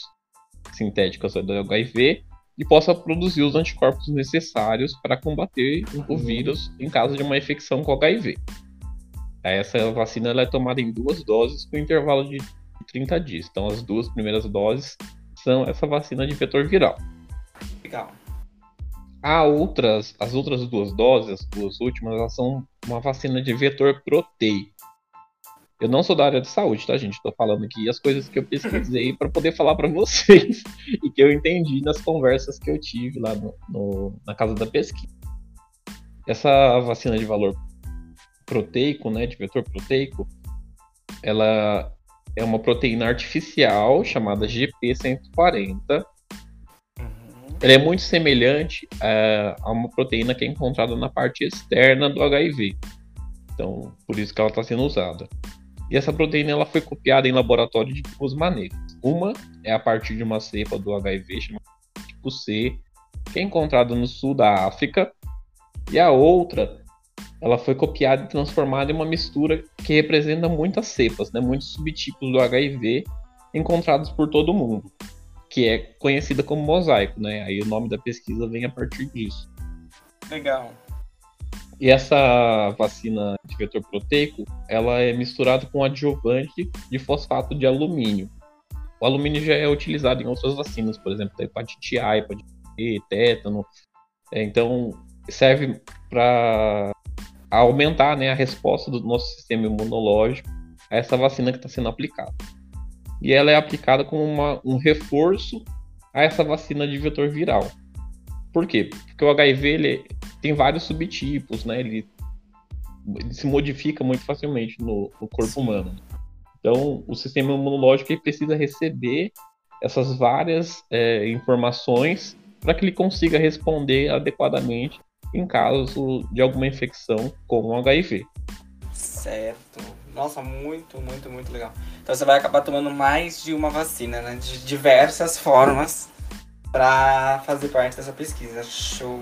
sintéticas do HIV e possa produzir os anticorpos necessários para combater o uhum. vírus em caso de uma infecção com HIV. Essa vacina ela é tomada em duas doses com intervalo de 30 dias. Então, as duas primeiras doses são essa vacina de vetor viral.
Legal.
Há outras, as outras duas doses, as duas últimas, elas são uma vacina de vetor proteico. Eu não sou da área de saúde, tá, gente? Estou falando aqui as coisas que eu pesquisei para poder falar para vocês *laughs* e que eu entendi nas conversas que eu tive lá no, no, na casa da pesquisa. Essa vacina de valor proteico, né, de vetor proteico, ela é uma proteína artificial chamada GP140. Uhum. Ela é muito semelhante a, a, uma proteína que é encontrada na parte externa do HIV. Então, por isso que ela está sendo usada. E essa proteína ela foi copiada em laboratório de duas maneiras. Uma é a partir de uma cepa do HIV chamada tipo C, que é encontrada no sul da África. E a outra ela foi copiada e transformada em uma mistura que representa muitas cepas, né, muitos subtipos do HIV encontrados por todo mundo. que é conhecida como mosaico, né? Aí o nome da pesquisa vem a partir disso.
Legal.
E essa vacina de vetor proteico, ela é misturada com adjuvante de fosfato de alumínio. O alumínio já é utilizado em outras vacinas, por exemplo, da hepatite A, hepatite B, tétano. É, então, serve para aumentar né, a resposta do nosso sistema imunológico a essa vacina que está sendo aplicada. E ela é aplicada como uma, um reforço a essa vacina de vetor viral. Por quê? Porque o HIV ele tem vários subtipos, né? Ele, ele se modifica muito facilmente no, no corpo Sim. humano. Então, o sistema imunológico precisa receber essas várias é, informações para que ele consiga responder adequadamente em caso de alguma infecção com o HIV.
Certo. Nossa, muito, muito, muito legal. Então você vai acabar tomando mais de uma vacina, né? De diversas formas para fazer parte dessa pesquisa. Show.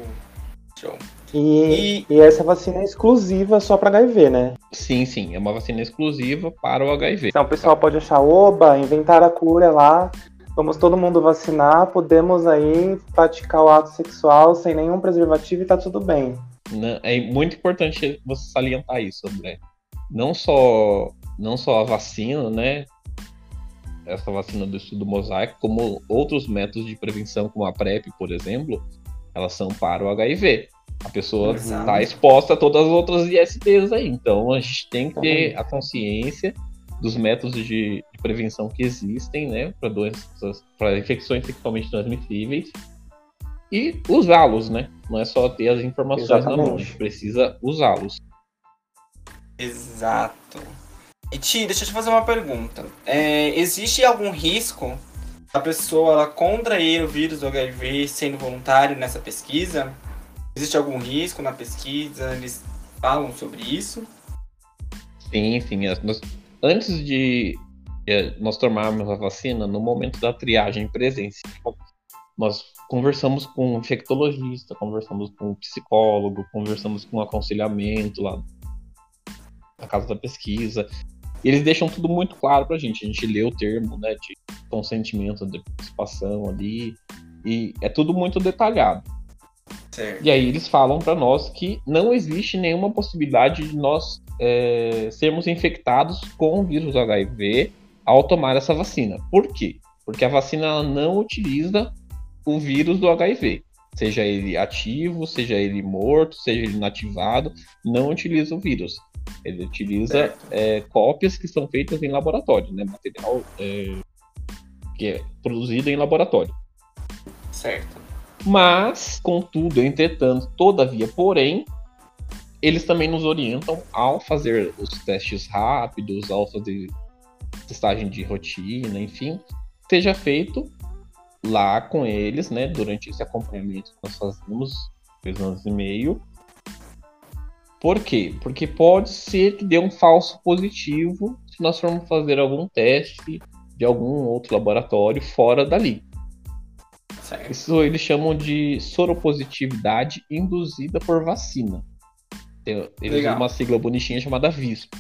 Show.
E, e... e, essa vacina é exclusiva só para HIV, né?
Sim, sim, é uma vacina exclusiva para o HIV.
Então o pessoal pode achar, oba, inventar a cura lá, vamos todo mundo vacinar, podemos aí praticar o ato sexual sem nenhum preservativo e tá tudo bem.
É muito importante você salientar isso, André. Não só, não só a vacina, né? Essa vacina do estudo mosaico, como outros métodos de prevenção, como a PrEP, por exemplo, elas são para o HIV. A pessoa está exposta a todas as outras ISTs aí. Então a gente tem que ter a consciência dos métodos de, de prevenção que existem, né, para doenças, para infecções sexualmente transmissíveis e usá-los, né? Não é só ter as informações Exatamente. na mão, a gente precisa usá-los.
Exato. E Ti, deixa eu te fazer uma pergunta. É, existe algum risco a pessoa ela contrair o vírus do HIV sendo voluntário nessa pesquisa? Existe algum risco na pesquisa? Eles falam sobre isso?
Sim, sim. Nós, antes de nós tomarmos a vacina, no momento da triagem presencial, nós conversamos com um infectologista, conversamos com um psicólogo, conversamos com um aconselhamento lá na casa da pesquisa. E eles deixam tudo muito claro pra gente. A gente lê o termo né, de consentimento de participação ali. E é tudo muito detalhado. Certo. E aí eles falam para nós que não existe nenhuma possibilidade de nós é, sermos infectados com o vírus HIV ao tomar essa vacina. Por quê? Porque a vacina não utiliza o vírus do HIV. Seja ele ativo, seja ele morto, seja ele inativado, não utiliza o vírus. Ele utiliza é, cópias que são feitas em laboratório, né? Material é, que é produzido em laboratório.
Certo.
Mas, contudo, entretanto, todavia, porém, eles também nos orientam ao fazer os testes rápidos, ao fazer testagem de rotina, enfim, seja feito lá com eles, né, durante esse acompanhamento que nós fazemos, dois anos e meio. Por quê? Porque pode ser que dê um falso positivo se nós formos fazer algum teste de algum outro laboratório fora dali. Certo. Isso eles chamam de soropositividade induzida por vacina. Eles usam uma sigla bonitinha chamada VISP.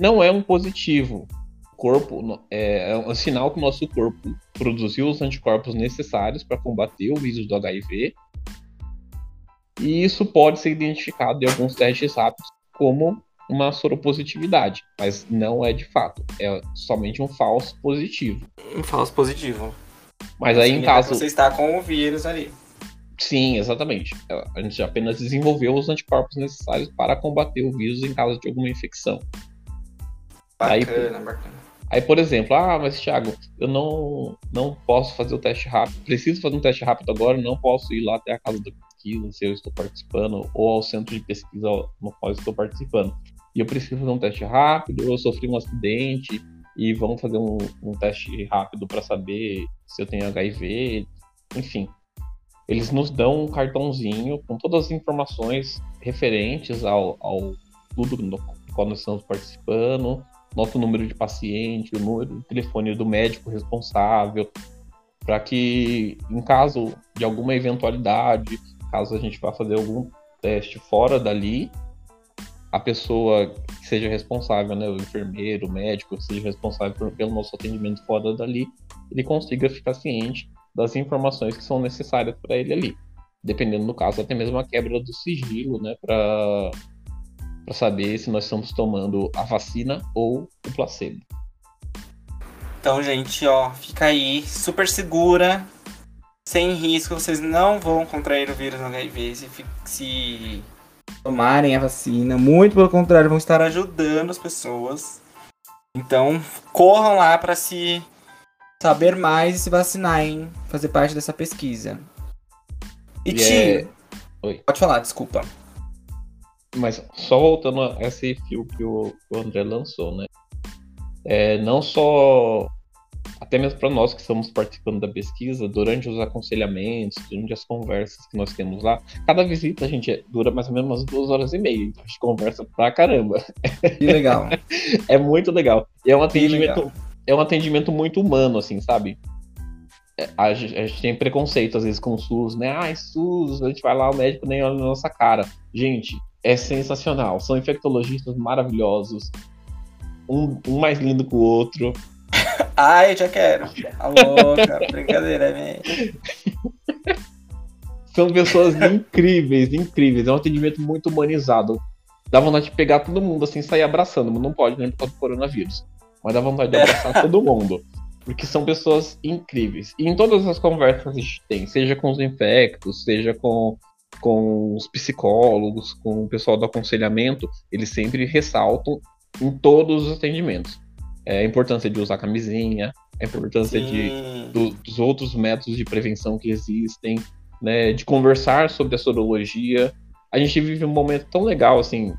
Não é um positivo. O corpo é, é um sinal que o nosso corpo produziu os anticorpos necessários para combater o vírus do HIV. E isso pode ser identificado em alguns testes rápidos como uma soropositividade, mas não é de fato. É somente um falso positivo.
Um falso positivo.
Mas aí, em caso.
Você está com o vírus ali.
Sim, exatamente. A gente apenas desenvolveu os anticorpos necessários para combater o vírus em caso de alguma infecção.
Bacana, aí, bacana.
Aí, por exemplo, ah, mas Thiago, eu não, não posso fazer o teste rápido, preciso fazer um teste rápido agora, não posso ir lá até a casa da pesquisa se eu estou participando, ou ao centro de pesquisa no qual estou participando. E eu preciso fazer um teste rápido, eu sofri um acidente, e vamos fazer um, um teste rápido para saber se eu tenho HIV, enfim. Eles nos dão um cartãozinho com todas as informações referentes ao, ao tudo no qual nós estamos participando, nosso número de paciente, o número de telefone do médico responsável, para que, em caso de alguma eventualidade, caso a gente vá fazer algum teste fora dali, a pessoa que seja responsável, né, o enfermeiro, o médico, que seja responsável por, pelo nosso atendimento fora dali, ele consiga ficar ciente das informações que são necessárias para ele ali. Dependendo do caso, até mesmo a quebra do sigilo, né, para para saber se nós estamos tomando a vacina ou o placebo.
Então, gente, ó, fica aí super segura, sem risco, vocês não vão contrair o vírus no HIV se, se tomarem a vacina. Muito pelo contrário, vão estar ajudando as pessoas. Então, corram lá para se saber mais e se vacinarem, fazer parte dessa pesquisa. E,
e
é... pode falar, desculpa.
Mas só voltando a esse fio que o André lançou, né? É, não só até mesmo para nós que estamos participando da pesquisa, durante os aconselhamentos, durante as conversas que nós temos lá, cada visita a gente dura mais ou menos umas duas horas e meia, então a gente conversa pra caramba.
Que legal. *laughs*
é muito legal. E é um atendimento, é um atendimento muito humano, assim, sabe? É, a gente, a gente, tem preconceito às vezes com o SUS, né? Ai, SUS, a gente vai lá, o médico nem olha na nossa cara. Gente, é sensacional. São infectologistas maravilhosos. Um, um mais lindo que o outro. *laughs*
Ai, já quero. A louca, *laughs* brincadeira, é
São pessoas incríveis, incríveis. É um atendimento muito humanizado. Dá vontade de pegar todo mundo assim sair abraçando, mas não pode, né? Por causa do coronavírus. Mas dá vontade de abraçar *laughs* todo mundo. Porque são pessoas incríveis. E em todas as conversas que a gente tem, seja com os infectos, seja com, com os psicólogos, com o pessoal do aconselhamento, eles sempre ressaltam em todos os atendimentos é, a importância de usar camisinha, a importância de, do, dos outros métodos de prevenção que existem, né, de conversar sobre a sorologia. A gente vive um momento tão legal, assim,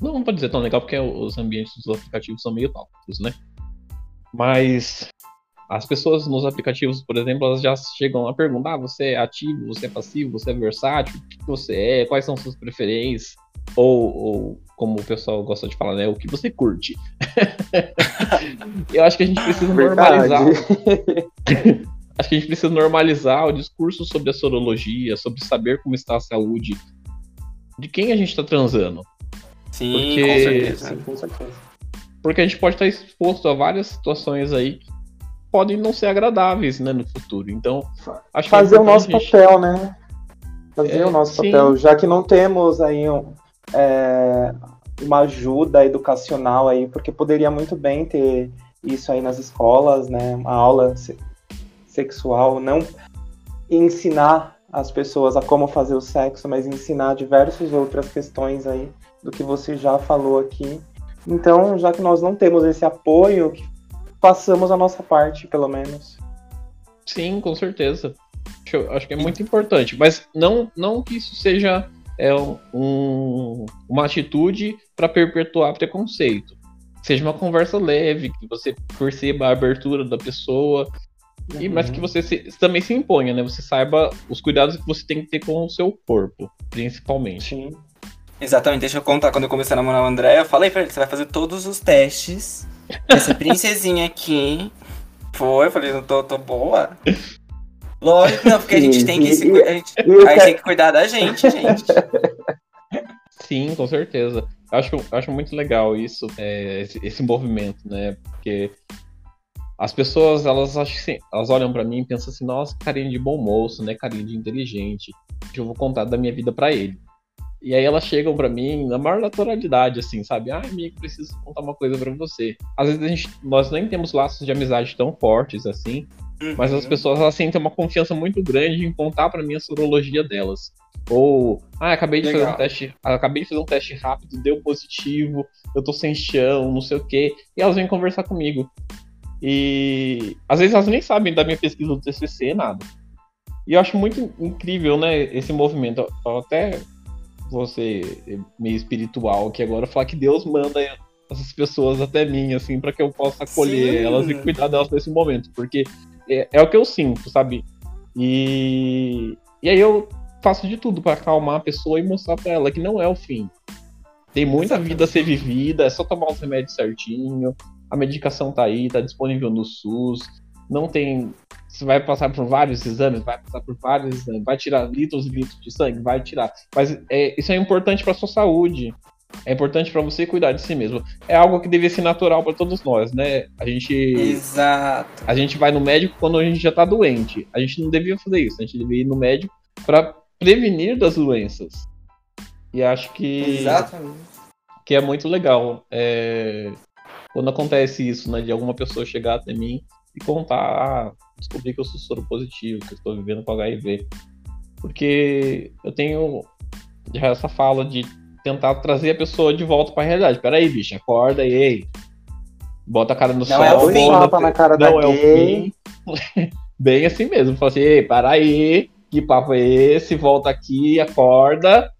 não, não pode dizer tão legal porque os ambientes dos aplicativos são meio tóxicos, né? Mas as pessoas nos aplicativos, por exemplo, elas já chegam a perguntar: ah, você é ativo, você é passivo, você é versátil, o que você é, quais são suas preferências? Ou, ou como o pessoal gosta de falar, né? O que você curte. *laughs* Eu acho que a gente precisa normalizar. *laughs* acho que a gente precisa normalizar o discurso sobre a sorologia, sobre saber como está a saúde, de quem a gente está transando.
Sim, Porque... com certeza. Sim, com certeza.
Porque a gente pode estar exposto a várias situações aí que podem não ser agradáveis, né, no futuro. Então,
acho fazer que é o nosso gente... papel, né? Fazer é, o nosso sim. papel, já que não temos aí um, é, uma ajuda educacional aí, porque poderia muito bem ter isso aí nas escolas, né? Uma aula se sexual, não ensinar as pessoas a como fazer o sexo, mas ensinar diversas outras questões aí do que você já falou aqui. Então, já que nós não temos esse apoio, façamos a nossa parte, pelo menos.
Sim, com certeza. Acho que é muito importante, mas não, não que isso seja é um, uma atitude para perpetuar preconceito. Seja uma conversa leve, que você perceba a abertura da pessoa, uhum. e, mas que você se, também se imponha, né? Você saiba os cuidados que você tem que ter com o seu corpo, principalmente. Sim.
Exatamente, deixa eu contar. Quando eu comecei a namorar o André, eu falei pra ele você vai fazer todos os testes. Essa princesinha aqui. Foi, eu falei, não tô, tô boa. Lógico, não, porque a gente tem que se, a gente, a gente tem que cuidar da gente, gente.
Sim, com certeza. Acho, acho muito legal isso, é, esse, esse, movimento, né? Porque as pessoas, elas acham assim, elas olham para mim e pensam assim, nossa, carinha de bom moço, né? Carinha de inteligente. Eu vou contar da minha vida para ele. E aí elas chegam para mim na maior naturalidade, assim, sabe? Ah, amigo, preciso contar uma coisa para você. Às vezes a gente, nós nem temos laços de amizade tão fortes assim, Uhum. Mas as pessoas elas sentem uma confiança muito grande em contar para mim a sorologia delas. Ou, ah, acabei de Legal. fazer um teste, acabei de fazer um teste rápido, deu positivo, eu tô sem chão, não sei o quê. E elas vêm conversar comigo. E às vezes elas nem sabem da minha pesquisa do TCC, nada. E eu acho muito incrível, né, esse movimento. Eu até você meio espiritual que agora falar que Deus manda essas pessoas até mim, assim, para que eu possa acolher Sim. elas e cuidar delas nesse momento. Porque é, é, o que eu sinto, sabe? E, e aí eu faço de tudo para acalmar a pessoa e mostrar para ela que não é o fim. Tem muita vida a ser vivida, é só tomar os remédios certinho, a medicação tá aí, tá disponível no SUS, não tem. Você vai passar por vários exames, vai passar por vários exames, vai tirar litros e litros de sangue, vai tirar. Mas é, isso é importante para sua saúde. É importante para você cuidar de si mesmo. É algo que devia ser natural para todos nós, né? A gente
Exato.
a gente vai no médico quando a gente já tá doente. A gente não devia fazer isso. A gente devia ir no médico para prevenir das doenças. E acho que
Exatamente.
que é muito legal. É, quando acontece isso, né, de alguma pessoa chegar até mim e contar, ah, descobri que eu sou soro positivo, que eu estou vivendo com HIV. Porque eu tenho já essa fala de tentar trazer a pessoa de volta para a realidade. Peraí, bicho, acorda e ei. Bota a cara no
Não
sol.
é o fim.
bota-
na cara da
não é o
gay.
fim. *laughs* Bem assim mesmo. Fala assim, ei, para aí, que papo é esse? Volta aqui, acorda,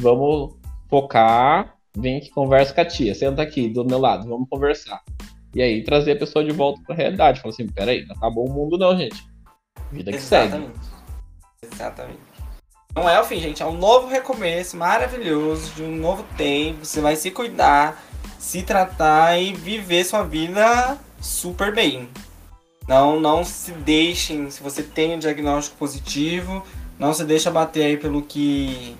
vamos focar, vem aqui, conversa com a tia, senta aqui do meu lado, vamos conversar. E aí trazer a pessoa de volta pra realidade. Fala assim, peraí, não acabou o mundo não, gente. Vida que segue.
Exatamente. Não é o fim, gente. É um novo recomeço maravilhoso de um novo tempo. Você vai se cuidar, se tratar e viver sua vida super bem. Não, não se deixem, se você tem um diagnóstico positivo, não se deixa bater aí pelo que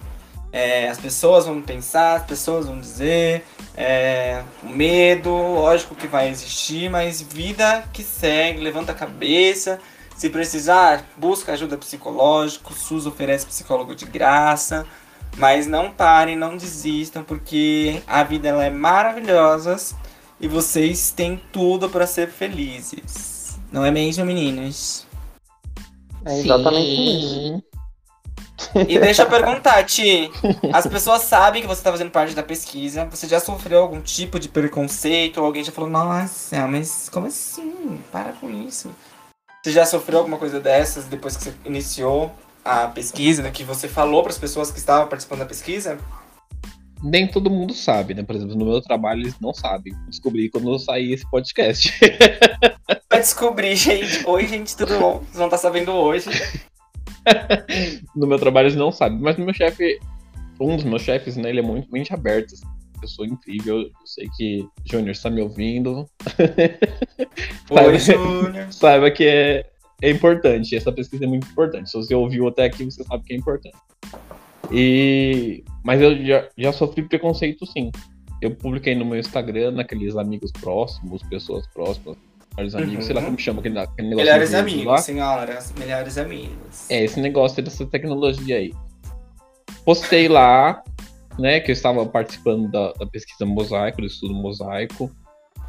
é, as pessoas vão pensar, as pessoas vão dizer, é, o medo, lógico que vai existir, mas vida que segue, levanta a cabeça, se precisar, busca ajuda psicológica, o SUS oferece psicólogo de graça, mas não parem, não desistam, porque a vida ela é maravilhosa e vocês têm tudo para ser felizes. Não é mesmo, meninos?
É exatamente isso.
Sim.
E deixa eu perguntar, Ti. As pessoas sabem que você está fazendo parte da pesquisa. Você já sofreu algum tipo de preconceito? Ou alguém já falou, nossa, mas como assim? Para com isso. Você já sofreu alguma coisa dessas depois que você iniciou a pesquisa, do que você falou para as pessoas que estavam participando da pesquisa?
Nem todo mundo sabe, né? Por exemplo, no meu trabalho eles não sabem. Descobri quando eu saí esse podcast. *laughs*
Vai descobrir, gente. Oi, gente, tudo bom? Vocês vão estar sabendo hoje. *laughs*
no meu trabalho eles não sabem. Mas o meu chefe, um dos meus chefes, né? Ele é muito mente aberto. assim, Pessoa incrível. Eu sei que Júnior está me ouvindo. *laughs*
Oi, Júnior.
Saiba que é, é importante. Essa pesquisa é muito importante. Se você ouviu até aqui, você sabe que é importante. E... Mas eu já, já sofri preconceito, sim. Eu publiquei no meu Instagram, naqueles amigos próximos, pessoas próximas, melhores amigos,
Uhum.
sei lá como chama aquele, aquele negócio.
Melhores amigos,
lá.
senhoras. Melhores amigos.
É, esse negócio dessa tecnologia aí. Postei lá, né, que eu estava participando da, da pesquisa Mosaico, do estudo Mosaico.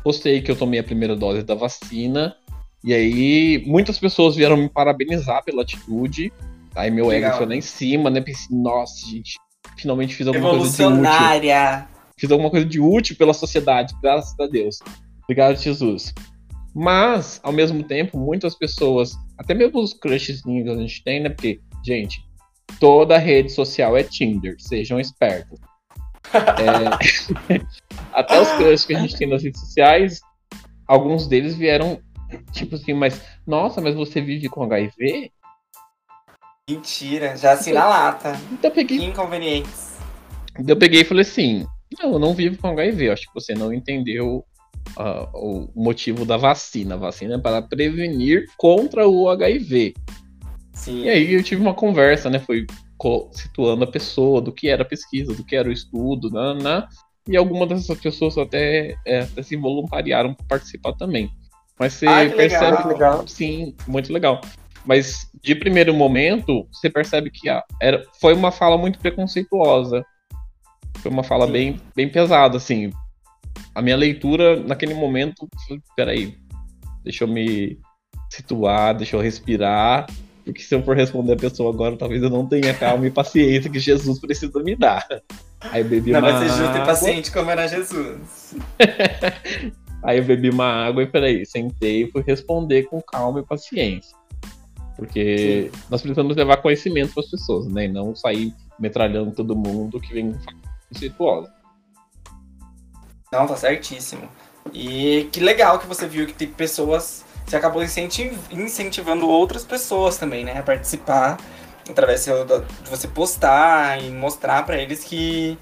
Postei que eu tomei a primeira dose da vacina. E aí, muitas pessoas vieram me parabenizar pela atitude. Aí meu
Legal.
ego foi lá em cima, né? Pensei, nossa, gente, finalmente fiz alguma coisa de útil.
Revolucionária.
Fiz alguma coisa de útil pela sociedade, graças a Deus. Obrigado, Jesus. Mas, ao mesmo tempo, muitas pessoas, até mesmo os crushzinhos que a gente tem, né? Porque, gente, toda rede social é Tinder, sejam espertos. É, *laughs* até os crushes que a gente tem nas redes sociais, alguns deles vieram, tipo assim, mas, nossa, mas você vive com HIV?
Mentira, já assim na lata.
Então peguei
Que inconvenientes.
Eu peguei e falei assim: não, eu não vivo com HIV. Eu acho que você não entendeu ah, o motivo da vacina. A vacina é para prevenir contra o HIV.
Sim.
E aí eu tive uma conversa, né? Foi situando a pessoa do que era a pesquisa, do que era o estudo, né? né? E algumas dessas pessoas até, é, até se voluntariaram para participar também. Mas você
Ah, que
percebe.
legal.
Legal.
Sim, muito legal. Mas de primeiro momento, você percebe que a- era, foi uma fala muito preconceituosa. Foi uma fala
Sim.
bem, bem pesada, assim. A minha leitura, naquele momento, peraí, deixa eu me situar, deixa eu respirar. Porque se eu for responder a pessoa agora, talvez eu não tenha calma e paciência que Jesus precisa me dar. Aí bebi
Não
uma
vai ser justo e paciente como era Jesus. *laughs*
Aí eu bebi uma água e peraí, sentei e fui responder com calma e paciência. Porque nós precisamos levar conhecimento para as pessoas, né? E não sair metralhando todo mundo que vem conceituosa.
Não, tá certíssimo. E que legal que você viu que tem pessoas. Você acabou incenti- incentivando outras pessoas também, né? A participar através de você postar e mostrar pra eles que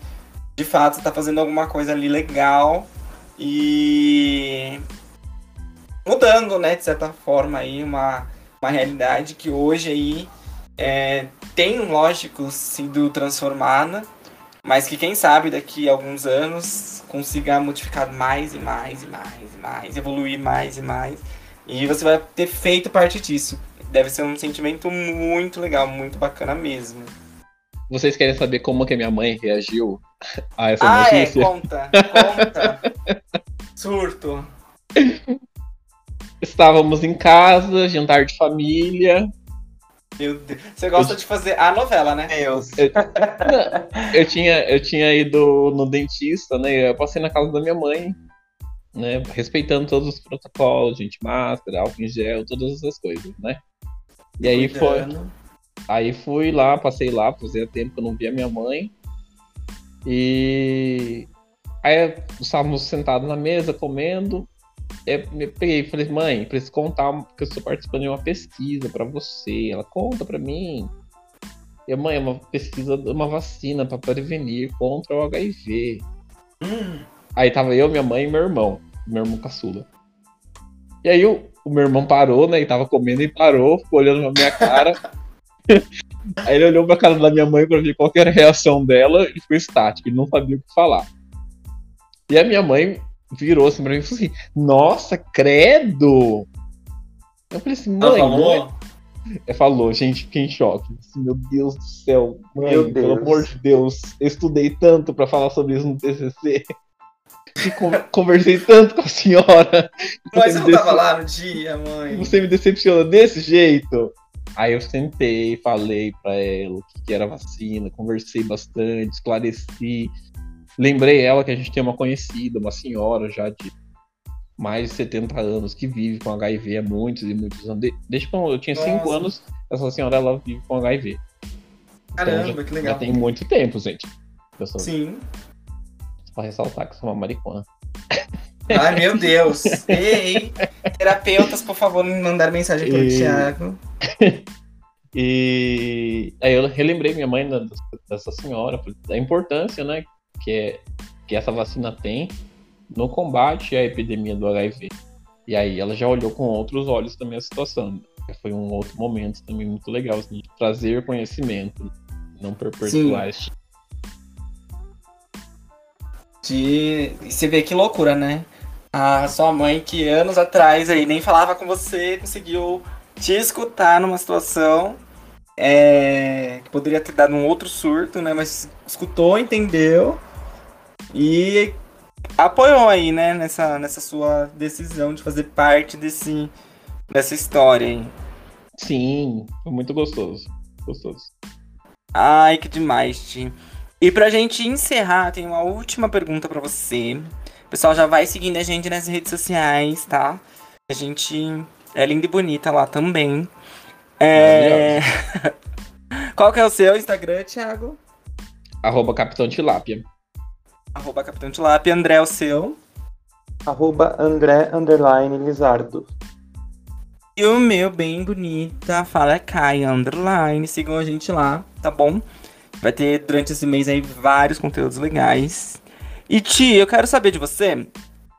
de fato você tá fazendo alguma coisa ali legal e mudando, né, de certa forma aí uma, uma realidade que hoje aí é, tem, lógico, sido transformada, Mas que quem sabe daqui a alguns anos consiga modificar mais e mais e mais e mais, evoluir mais e mais. E você vai ter feito parte disso. Deve ser um sentimento muito legal, muito bacana mesmo.
Vocês querem saber como que a minha mãe reagiu a essa
ah,
notícia?
é, conta, conta. Surto.
Estávamos em casa, jantar de família.
Meu Deus. Você gosta de fazer a novela, né?
Deus.
Eu tinha, eu tinha ido no dentista, né? Eu passei na casa da minha mãe, né? Respeitando todos os protocolos, gente, máscara, álcool em gel, todas essas coisas, né? E aí foi. Aí fui lá, passei lá, fazia tempo que eu não via minha mãe. E aí estávamos sentados na mesa comendo. Eu me peguei e falei, mãe, preciso contar que eu estou participando de uma pesquisa para você. Ela conta para mim. E mãe, é uma pesquisa de uma vacina para prevenir contra o HIV.
Hum,
Aí tava eu, minha mãe e meu irmão, meu irmão caçula. E aí o, o meu irmão parou, né? E tava comendo e parou, ficou olhando na minha cara. *laughs* aí ele olhou pra cara da minha mãe pra ver qual que era a reação dela e ficou estático, ele não sabia o que falar. E a minha mãe virou assim pra mim e falou assim: Nossa, credo! Eu falei assim,
ela
mãe,
falou?
não é- ela falou, gente, fiquei em choque. Assim, meu Deus do céu, mãe,
Meu
pelo
Deus.
amor de Deus, eu estudei tanto pra falar sobre isso no TCC. E con- conversei tanto com a senhora.
Mas
Você
eu não tava lá no dia, mãe.
Você me decepciona desse jeito? Aí eu sentei, falei pra ela o que que era vacina, conversei bastante, esclareci. Lembrei ela que a gente tem uma conhecida, uma senhora já de mais de 70 anos que vive com HIV há muitos e muitos anos. De- Desde quando eu tinha 5
Nossa.
anos, essa senhora ela vive com HIV. Então,
Caramba,
já,
que legal.
Já tem muito tempo, gente.
Sim.
Ressaltar que sou uma marihuana.
Ai, meu Deus. Ei, terapeutas, por favor, me mandar mensagem pro
E-
Thiago. *laughs*
E aí eu relembrei minha mãe dessa senhora, da importância, né, que, é, que essa vacina tem no combate à epidemia do HIV. E aí ela já olhou com outros olhos também a situação. Foi um outro momento também muito legal, assim, de trazer conhecimento, não perpetuar esse
De... Você vê que loucura, né? A sua mãe, que anos atrás aí nem falava com você, conseguiu te escutar numa situação é, que poderia ter dado um outro surto, né? Mas escutou, entendeu e apoiou aí, né? Nessa, nessa sua decisão de fazer parte desse, dessa história aí.
Sim, foi muito gostoso. Gostoso.
Ai, que demais, Ti. E pra gente encerrar, tem uma última pergunta pra você. O pessoal já vai seguindo a gente nas redes sociais, tá? A gente é linda e bonita lá também. É... *laughs* Qual que é o seu Instagram, Thiago?
Arroba Capitão Tilápia.
Arroba Capitão Tilapia. André, é o seu.
Arroba André Underline Lizardo.
E o meu, bem bonita, fala Kai Underline. Sigam a gente lá, tá bom? Vai ter durante esse mês aí vários conteúdos legais. E Ti, eu quero saber de você,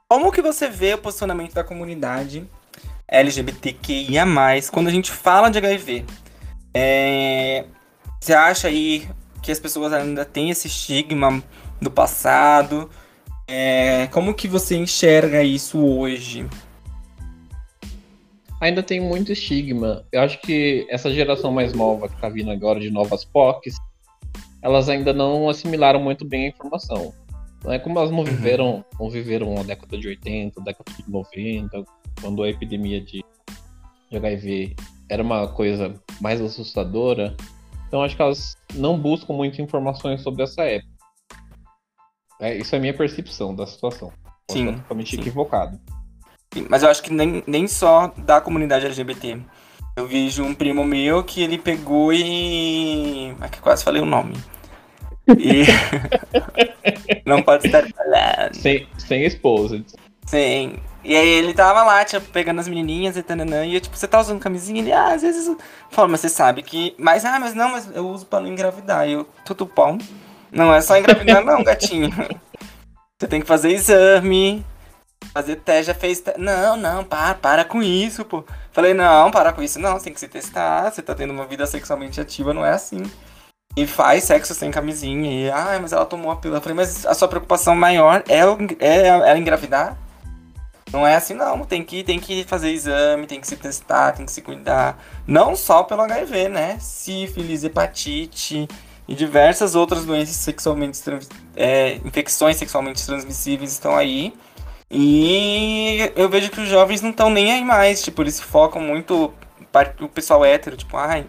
como que você vê o posicionamento da comunidade LGBTQIA+, quando a gente fala de HIV? É, Você acha aí que as pessoas ainda têm esse estigma do passado? É, Como que você enxerga isso hoje?
ainda tem muito estigma. Eu acho que essa geração mais nova que tá vindo agora de novas POCs, elas ainda não assimilaram muito bem a informação. Não é como elas não viveram, não viveram a década de 80, década de 90, quando a epidemia de, de HIV era uma coisa mais assustadora. Então acho que elas não buscam muitas informações sobre essa época. É, isso é a minha percepção da situação. Posso
Sim,
totalmente
sim.
equivocado.
Sim, Mas eu acho que nem, nem só da comunidade LGBT. Eu vejo um primo meu que ele pegou e. Ai, que quase falei o nome. E. *laughs* Não pode estar falando.
Sem, sem esposa.
Sim. E aí ele tava lá, tipo, pegando as menininhas e tananã. E eu, tipo, você tá usando camisinha? Ele, ah, às vezes. eu-" Fala, mas você sabe que. Mas, ah, mas não, mas eu uso pra não engravidar. E eu, tudo bom. Não é só engravidar, não, gatinho. *laughs* Você tem que fazer exame. Fazer teste, já fez. te- Não, não, para, para com isso, pô. Falei, não, para com isso, não, você tem que se testar. Você tá tendo uma vida sexualmente ativa, não é assim. e faz sexo sem camisinha. E, ah, mas ela tomou a pílula. Falei, mas a sua preocupação maior é, é ela engravidar? Não é assim, não. Tem que, tem que fazer exame, tem que se testar, tem que se cuidar. Não só pelo HIV, né? Sífilis, hepatite e diversas outras doenças sexualmente é, infecções sexualmente transmissíveis estão aí. E eu vejo que os jovens não estão nem aí mais. Tipo, eles focam muito o pessoal hétero, tipo, ai,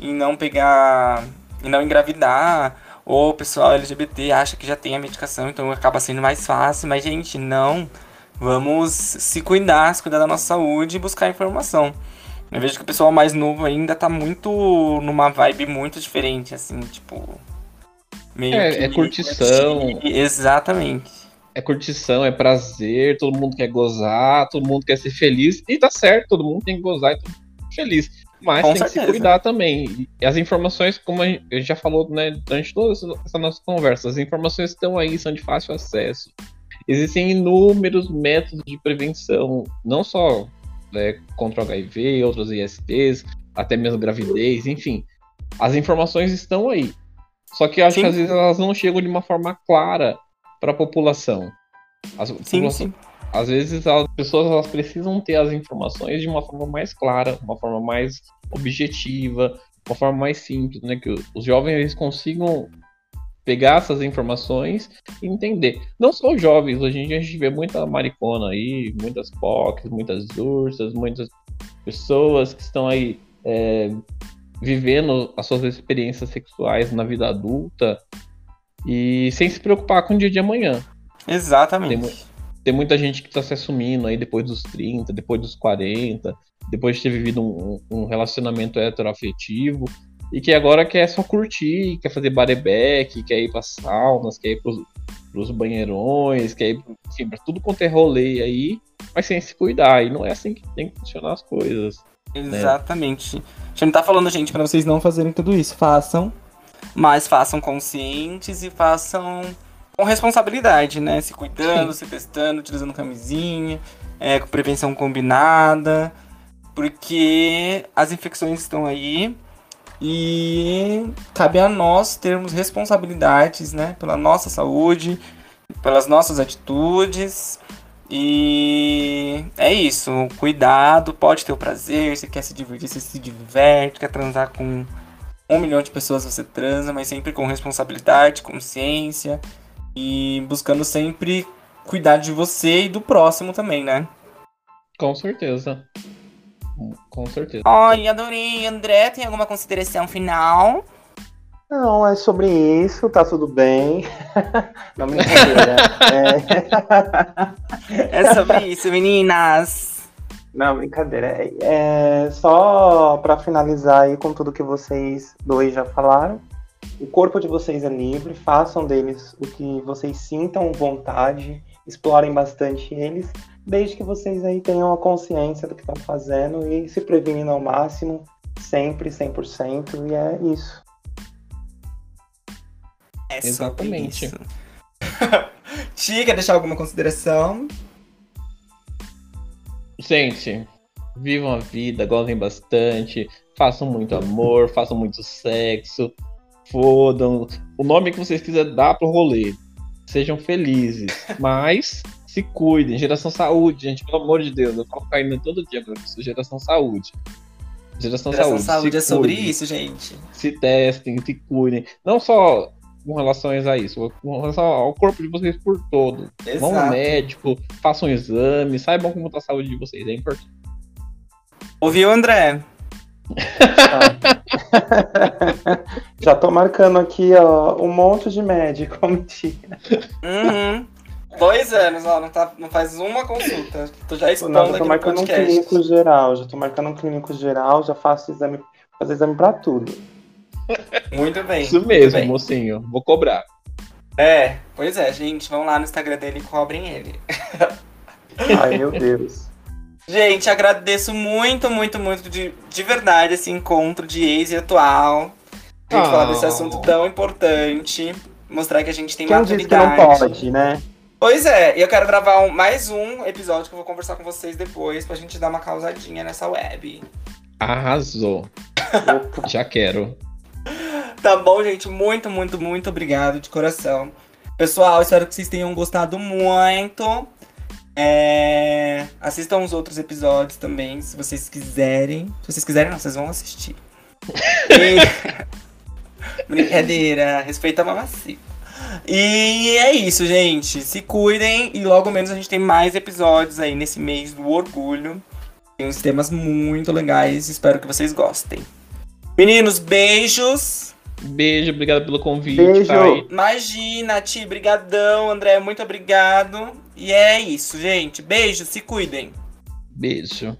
em não pegar. em não engravidar. Ou o pessoal LGBT acha que já tem a medicação, então acaba sendo mais fácil. Mas, gente, não. Vamos se cuidar, se cuidar da nossa saúde e buscar informação. Eu vejo que o pessoal mais novo ainda tá muito numa vibe muito diferente, assim, tipo.
Meio é, que, é curtição.
Exatamente.
É curtição, é prazer, todo mundo quer gozar, todo mundo quer ser feliz. E tá certo, todo mundo tem que gozar e todo mundo feliz. Mas Com tem certeza. que se cuidar também. E as informações, como a gente já falou né, durante toda essa nossa conversa, as informações estão aí, são de fácil acesso. Existem inúmeros métodos de prevenção, não só né, contra o HIV, outros ISTs, até mesmo gravidez, enfim. As informações estão aí. Só que eu acho sim. que às vezes elas não chegam de uma forma clara para a população. As,
sim, sim.
Às vezes as pessoas elas precisam ter as informações de uma forma mais clara, uma forma mais objetiva, uma forma mais simples, né? Que os jovens eles consigam pegar essas informações e entender. Não só os jovens, hoje em dia a gente vê muita maricona aí, muitas POCs, muitas ursas, muitas pessoas que estão aí é, vivendo as suas experiências sexuais na vida adulta e sem se preocupar com o dia de amanhã.
Exatamente.
Tem, tem muita gente que está se assumindo aí depois dos 30, depois dos 40, depois de ter vivido um, um relacionamento heteroafetivo e que agora quer só curtir, quer fazer bareback, quer ir para saunas, quer ir pros, pros banheirões, quer ir enfim, pra tudo quanto é rolê aí, mas sem se cuidar. E não é assim que tem que funcionar as coisas.
Né? Exatamente. Né? A gente não tá falando, gente, para vocês não fazerem tudo isso. Façam, mas façam conscientes e façam com responsabilidade, né? Se cuidando, Sim. se testando, utilizando camisinha, é, com prevenção combinada, porque as infecções estão aí e cabe a nós termos responsabilidades, né, pela nossa saúde, pelas nossas atitudes. E é isso, cuidado, pode ter o prazer, se quer se divertir, você se diverte, quer transar com um milhão de pessoas, você transa, mas sempre com responsabilidade, consciência e buscando sempre cuidar de você e do próximo também, né?
Com certeza. Com certeza.
Ai, adorei. André, tem alguma consideração final?
Não, é sobre isso, tá tudo bem. *laughs* Não, brincadeira.
é... *laughs* é sobre isso, meninas.
Não, brincadeira. É, é só para finalizar aí com tudo que vocês dois já falaram. O corpo de vocês é livre, façam deles o que vocês sintam vontade, explorem bastante eles, desde que vocês aí tenham a consciência do que estão fazendo e se prevenindo ao máximo, sempre, 100%, e é isso.
É Exatamente. *laughs* Tia, quer deixar alguma consideração?
Gente, vivam a vida, gozem bastante, façam muito amor, *laughs* façam muito sexo, fodam, o nome que vocês quiserem dar pro rolê. Sejam felizes, *laughs* mas se cuidem. Geração saúde, gente, pelo amor de Deus. Eu falo caindo todo dia pra isso. Geração saúde.
Geração, geração saúde. saúde é sobre isso, gente.
Se testem, se cuidem. Não só com relação a isso, com relação ao corpo de vocês por todo. Exato. Vão ao médico, façam um exame, saibam como está a saúde de vocês, é importante.
Ouviu, André? *laughs*
Já tô marcando aqui, ó, um monte de médico, *laughs* mentira.
Uhum. Dois anos, ó, não, tá, não faz uma consulta. Tô já expondo não,
já tô marcando um clínico geral, já tô marcando um clínico geral, já faço exame, fazer exame pra tudo.
Muito bem.
Isso mesmo, bem. mocinho. Vou cobrar.
É, pois é, gente, vão lá no Instagram dele e cobrem ele. *laughs*
Ai, meu Deus.
Gente, agradeço muito, muito, muito de, de verdade esse encontro de ex e atual. A gente oh. falar desse assunto tão importante. Mostrar que a gente tem
Quem maturidade. Que não pode, né?
Pois é, e eu quero gravar um, mais um episódio que eu vou conversar com vocês depois pra gente dar uma causadinha nessa web.
Arrasou. Já quero.
Tá bom, gente? Muito, muito, muito obrigado de coração. Pessoal, espero que vocês tenham gostado muito. É... Assistam os outros episódios também, se vocês quiserem. Se vocês quiserem, não, vocês vão assistir. *laughs* E... *laughs* Brincadeira, respeita a mamacita. E é isso, gente. Se cuidem e logo menos a gente tem mais episódios aí nesse mês do orgulho. Tem uns temas muito legais, espero que vocês gostem. Meninos, beijos.
Beijo, obrigado pelo convite.
Beijo.
Thay.
Imagina, Ti, brigadão, André, muito obrigado. E é isso, gente. Beijo, se cuidem.
Beijo.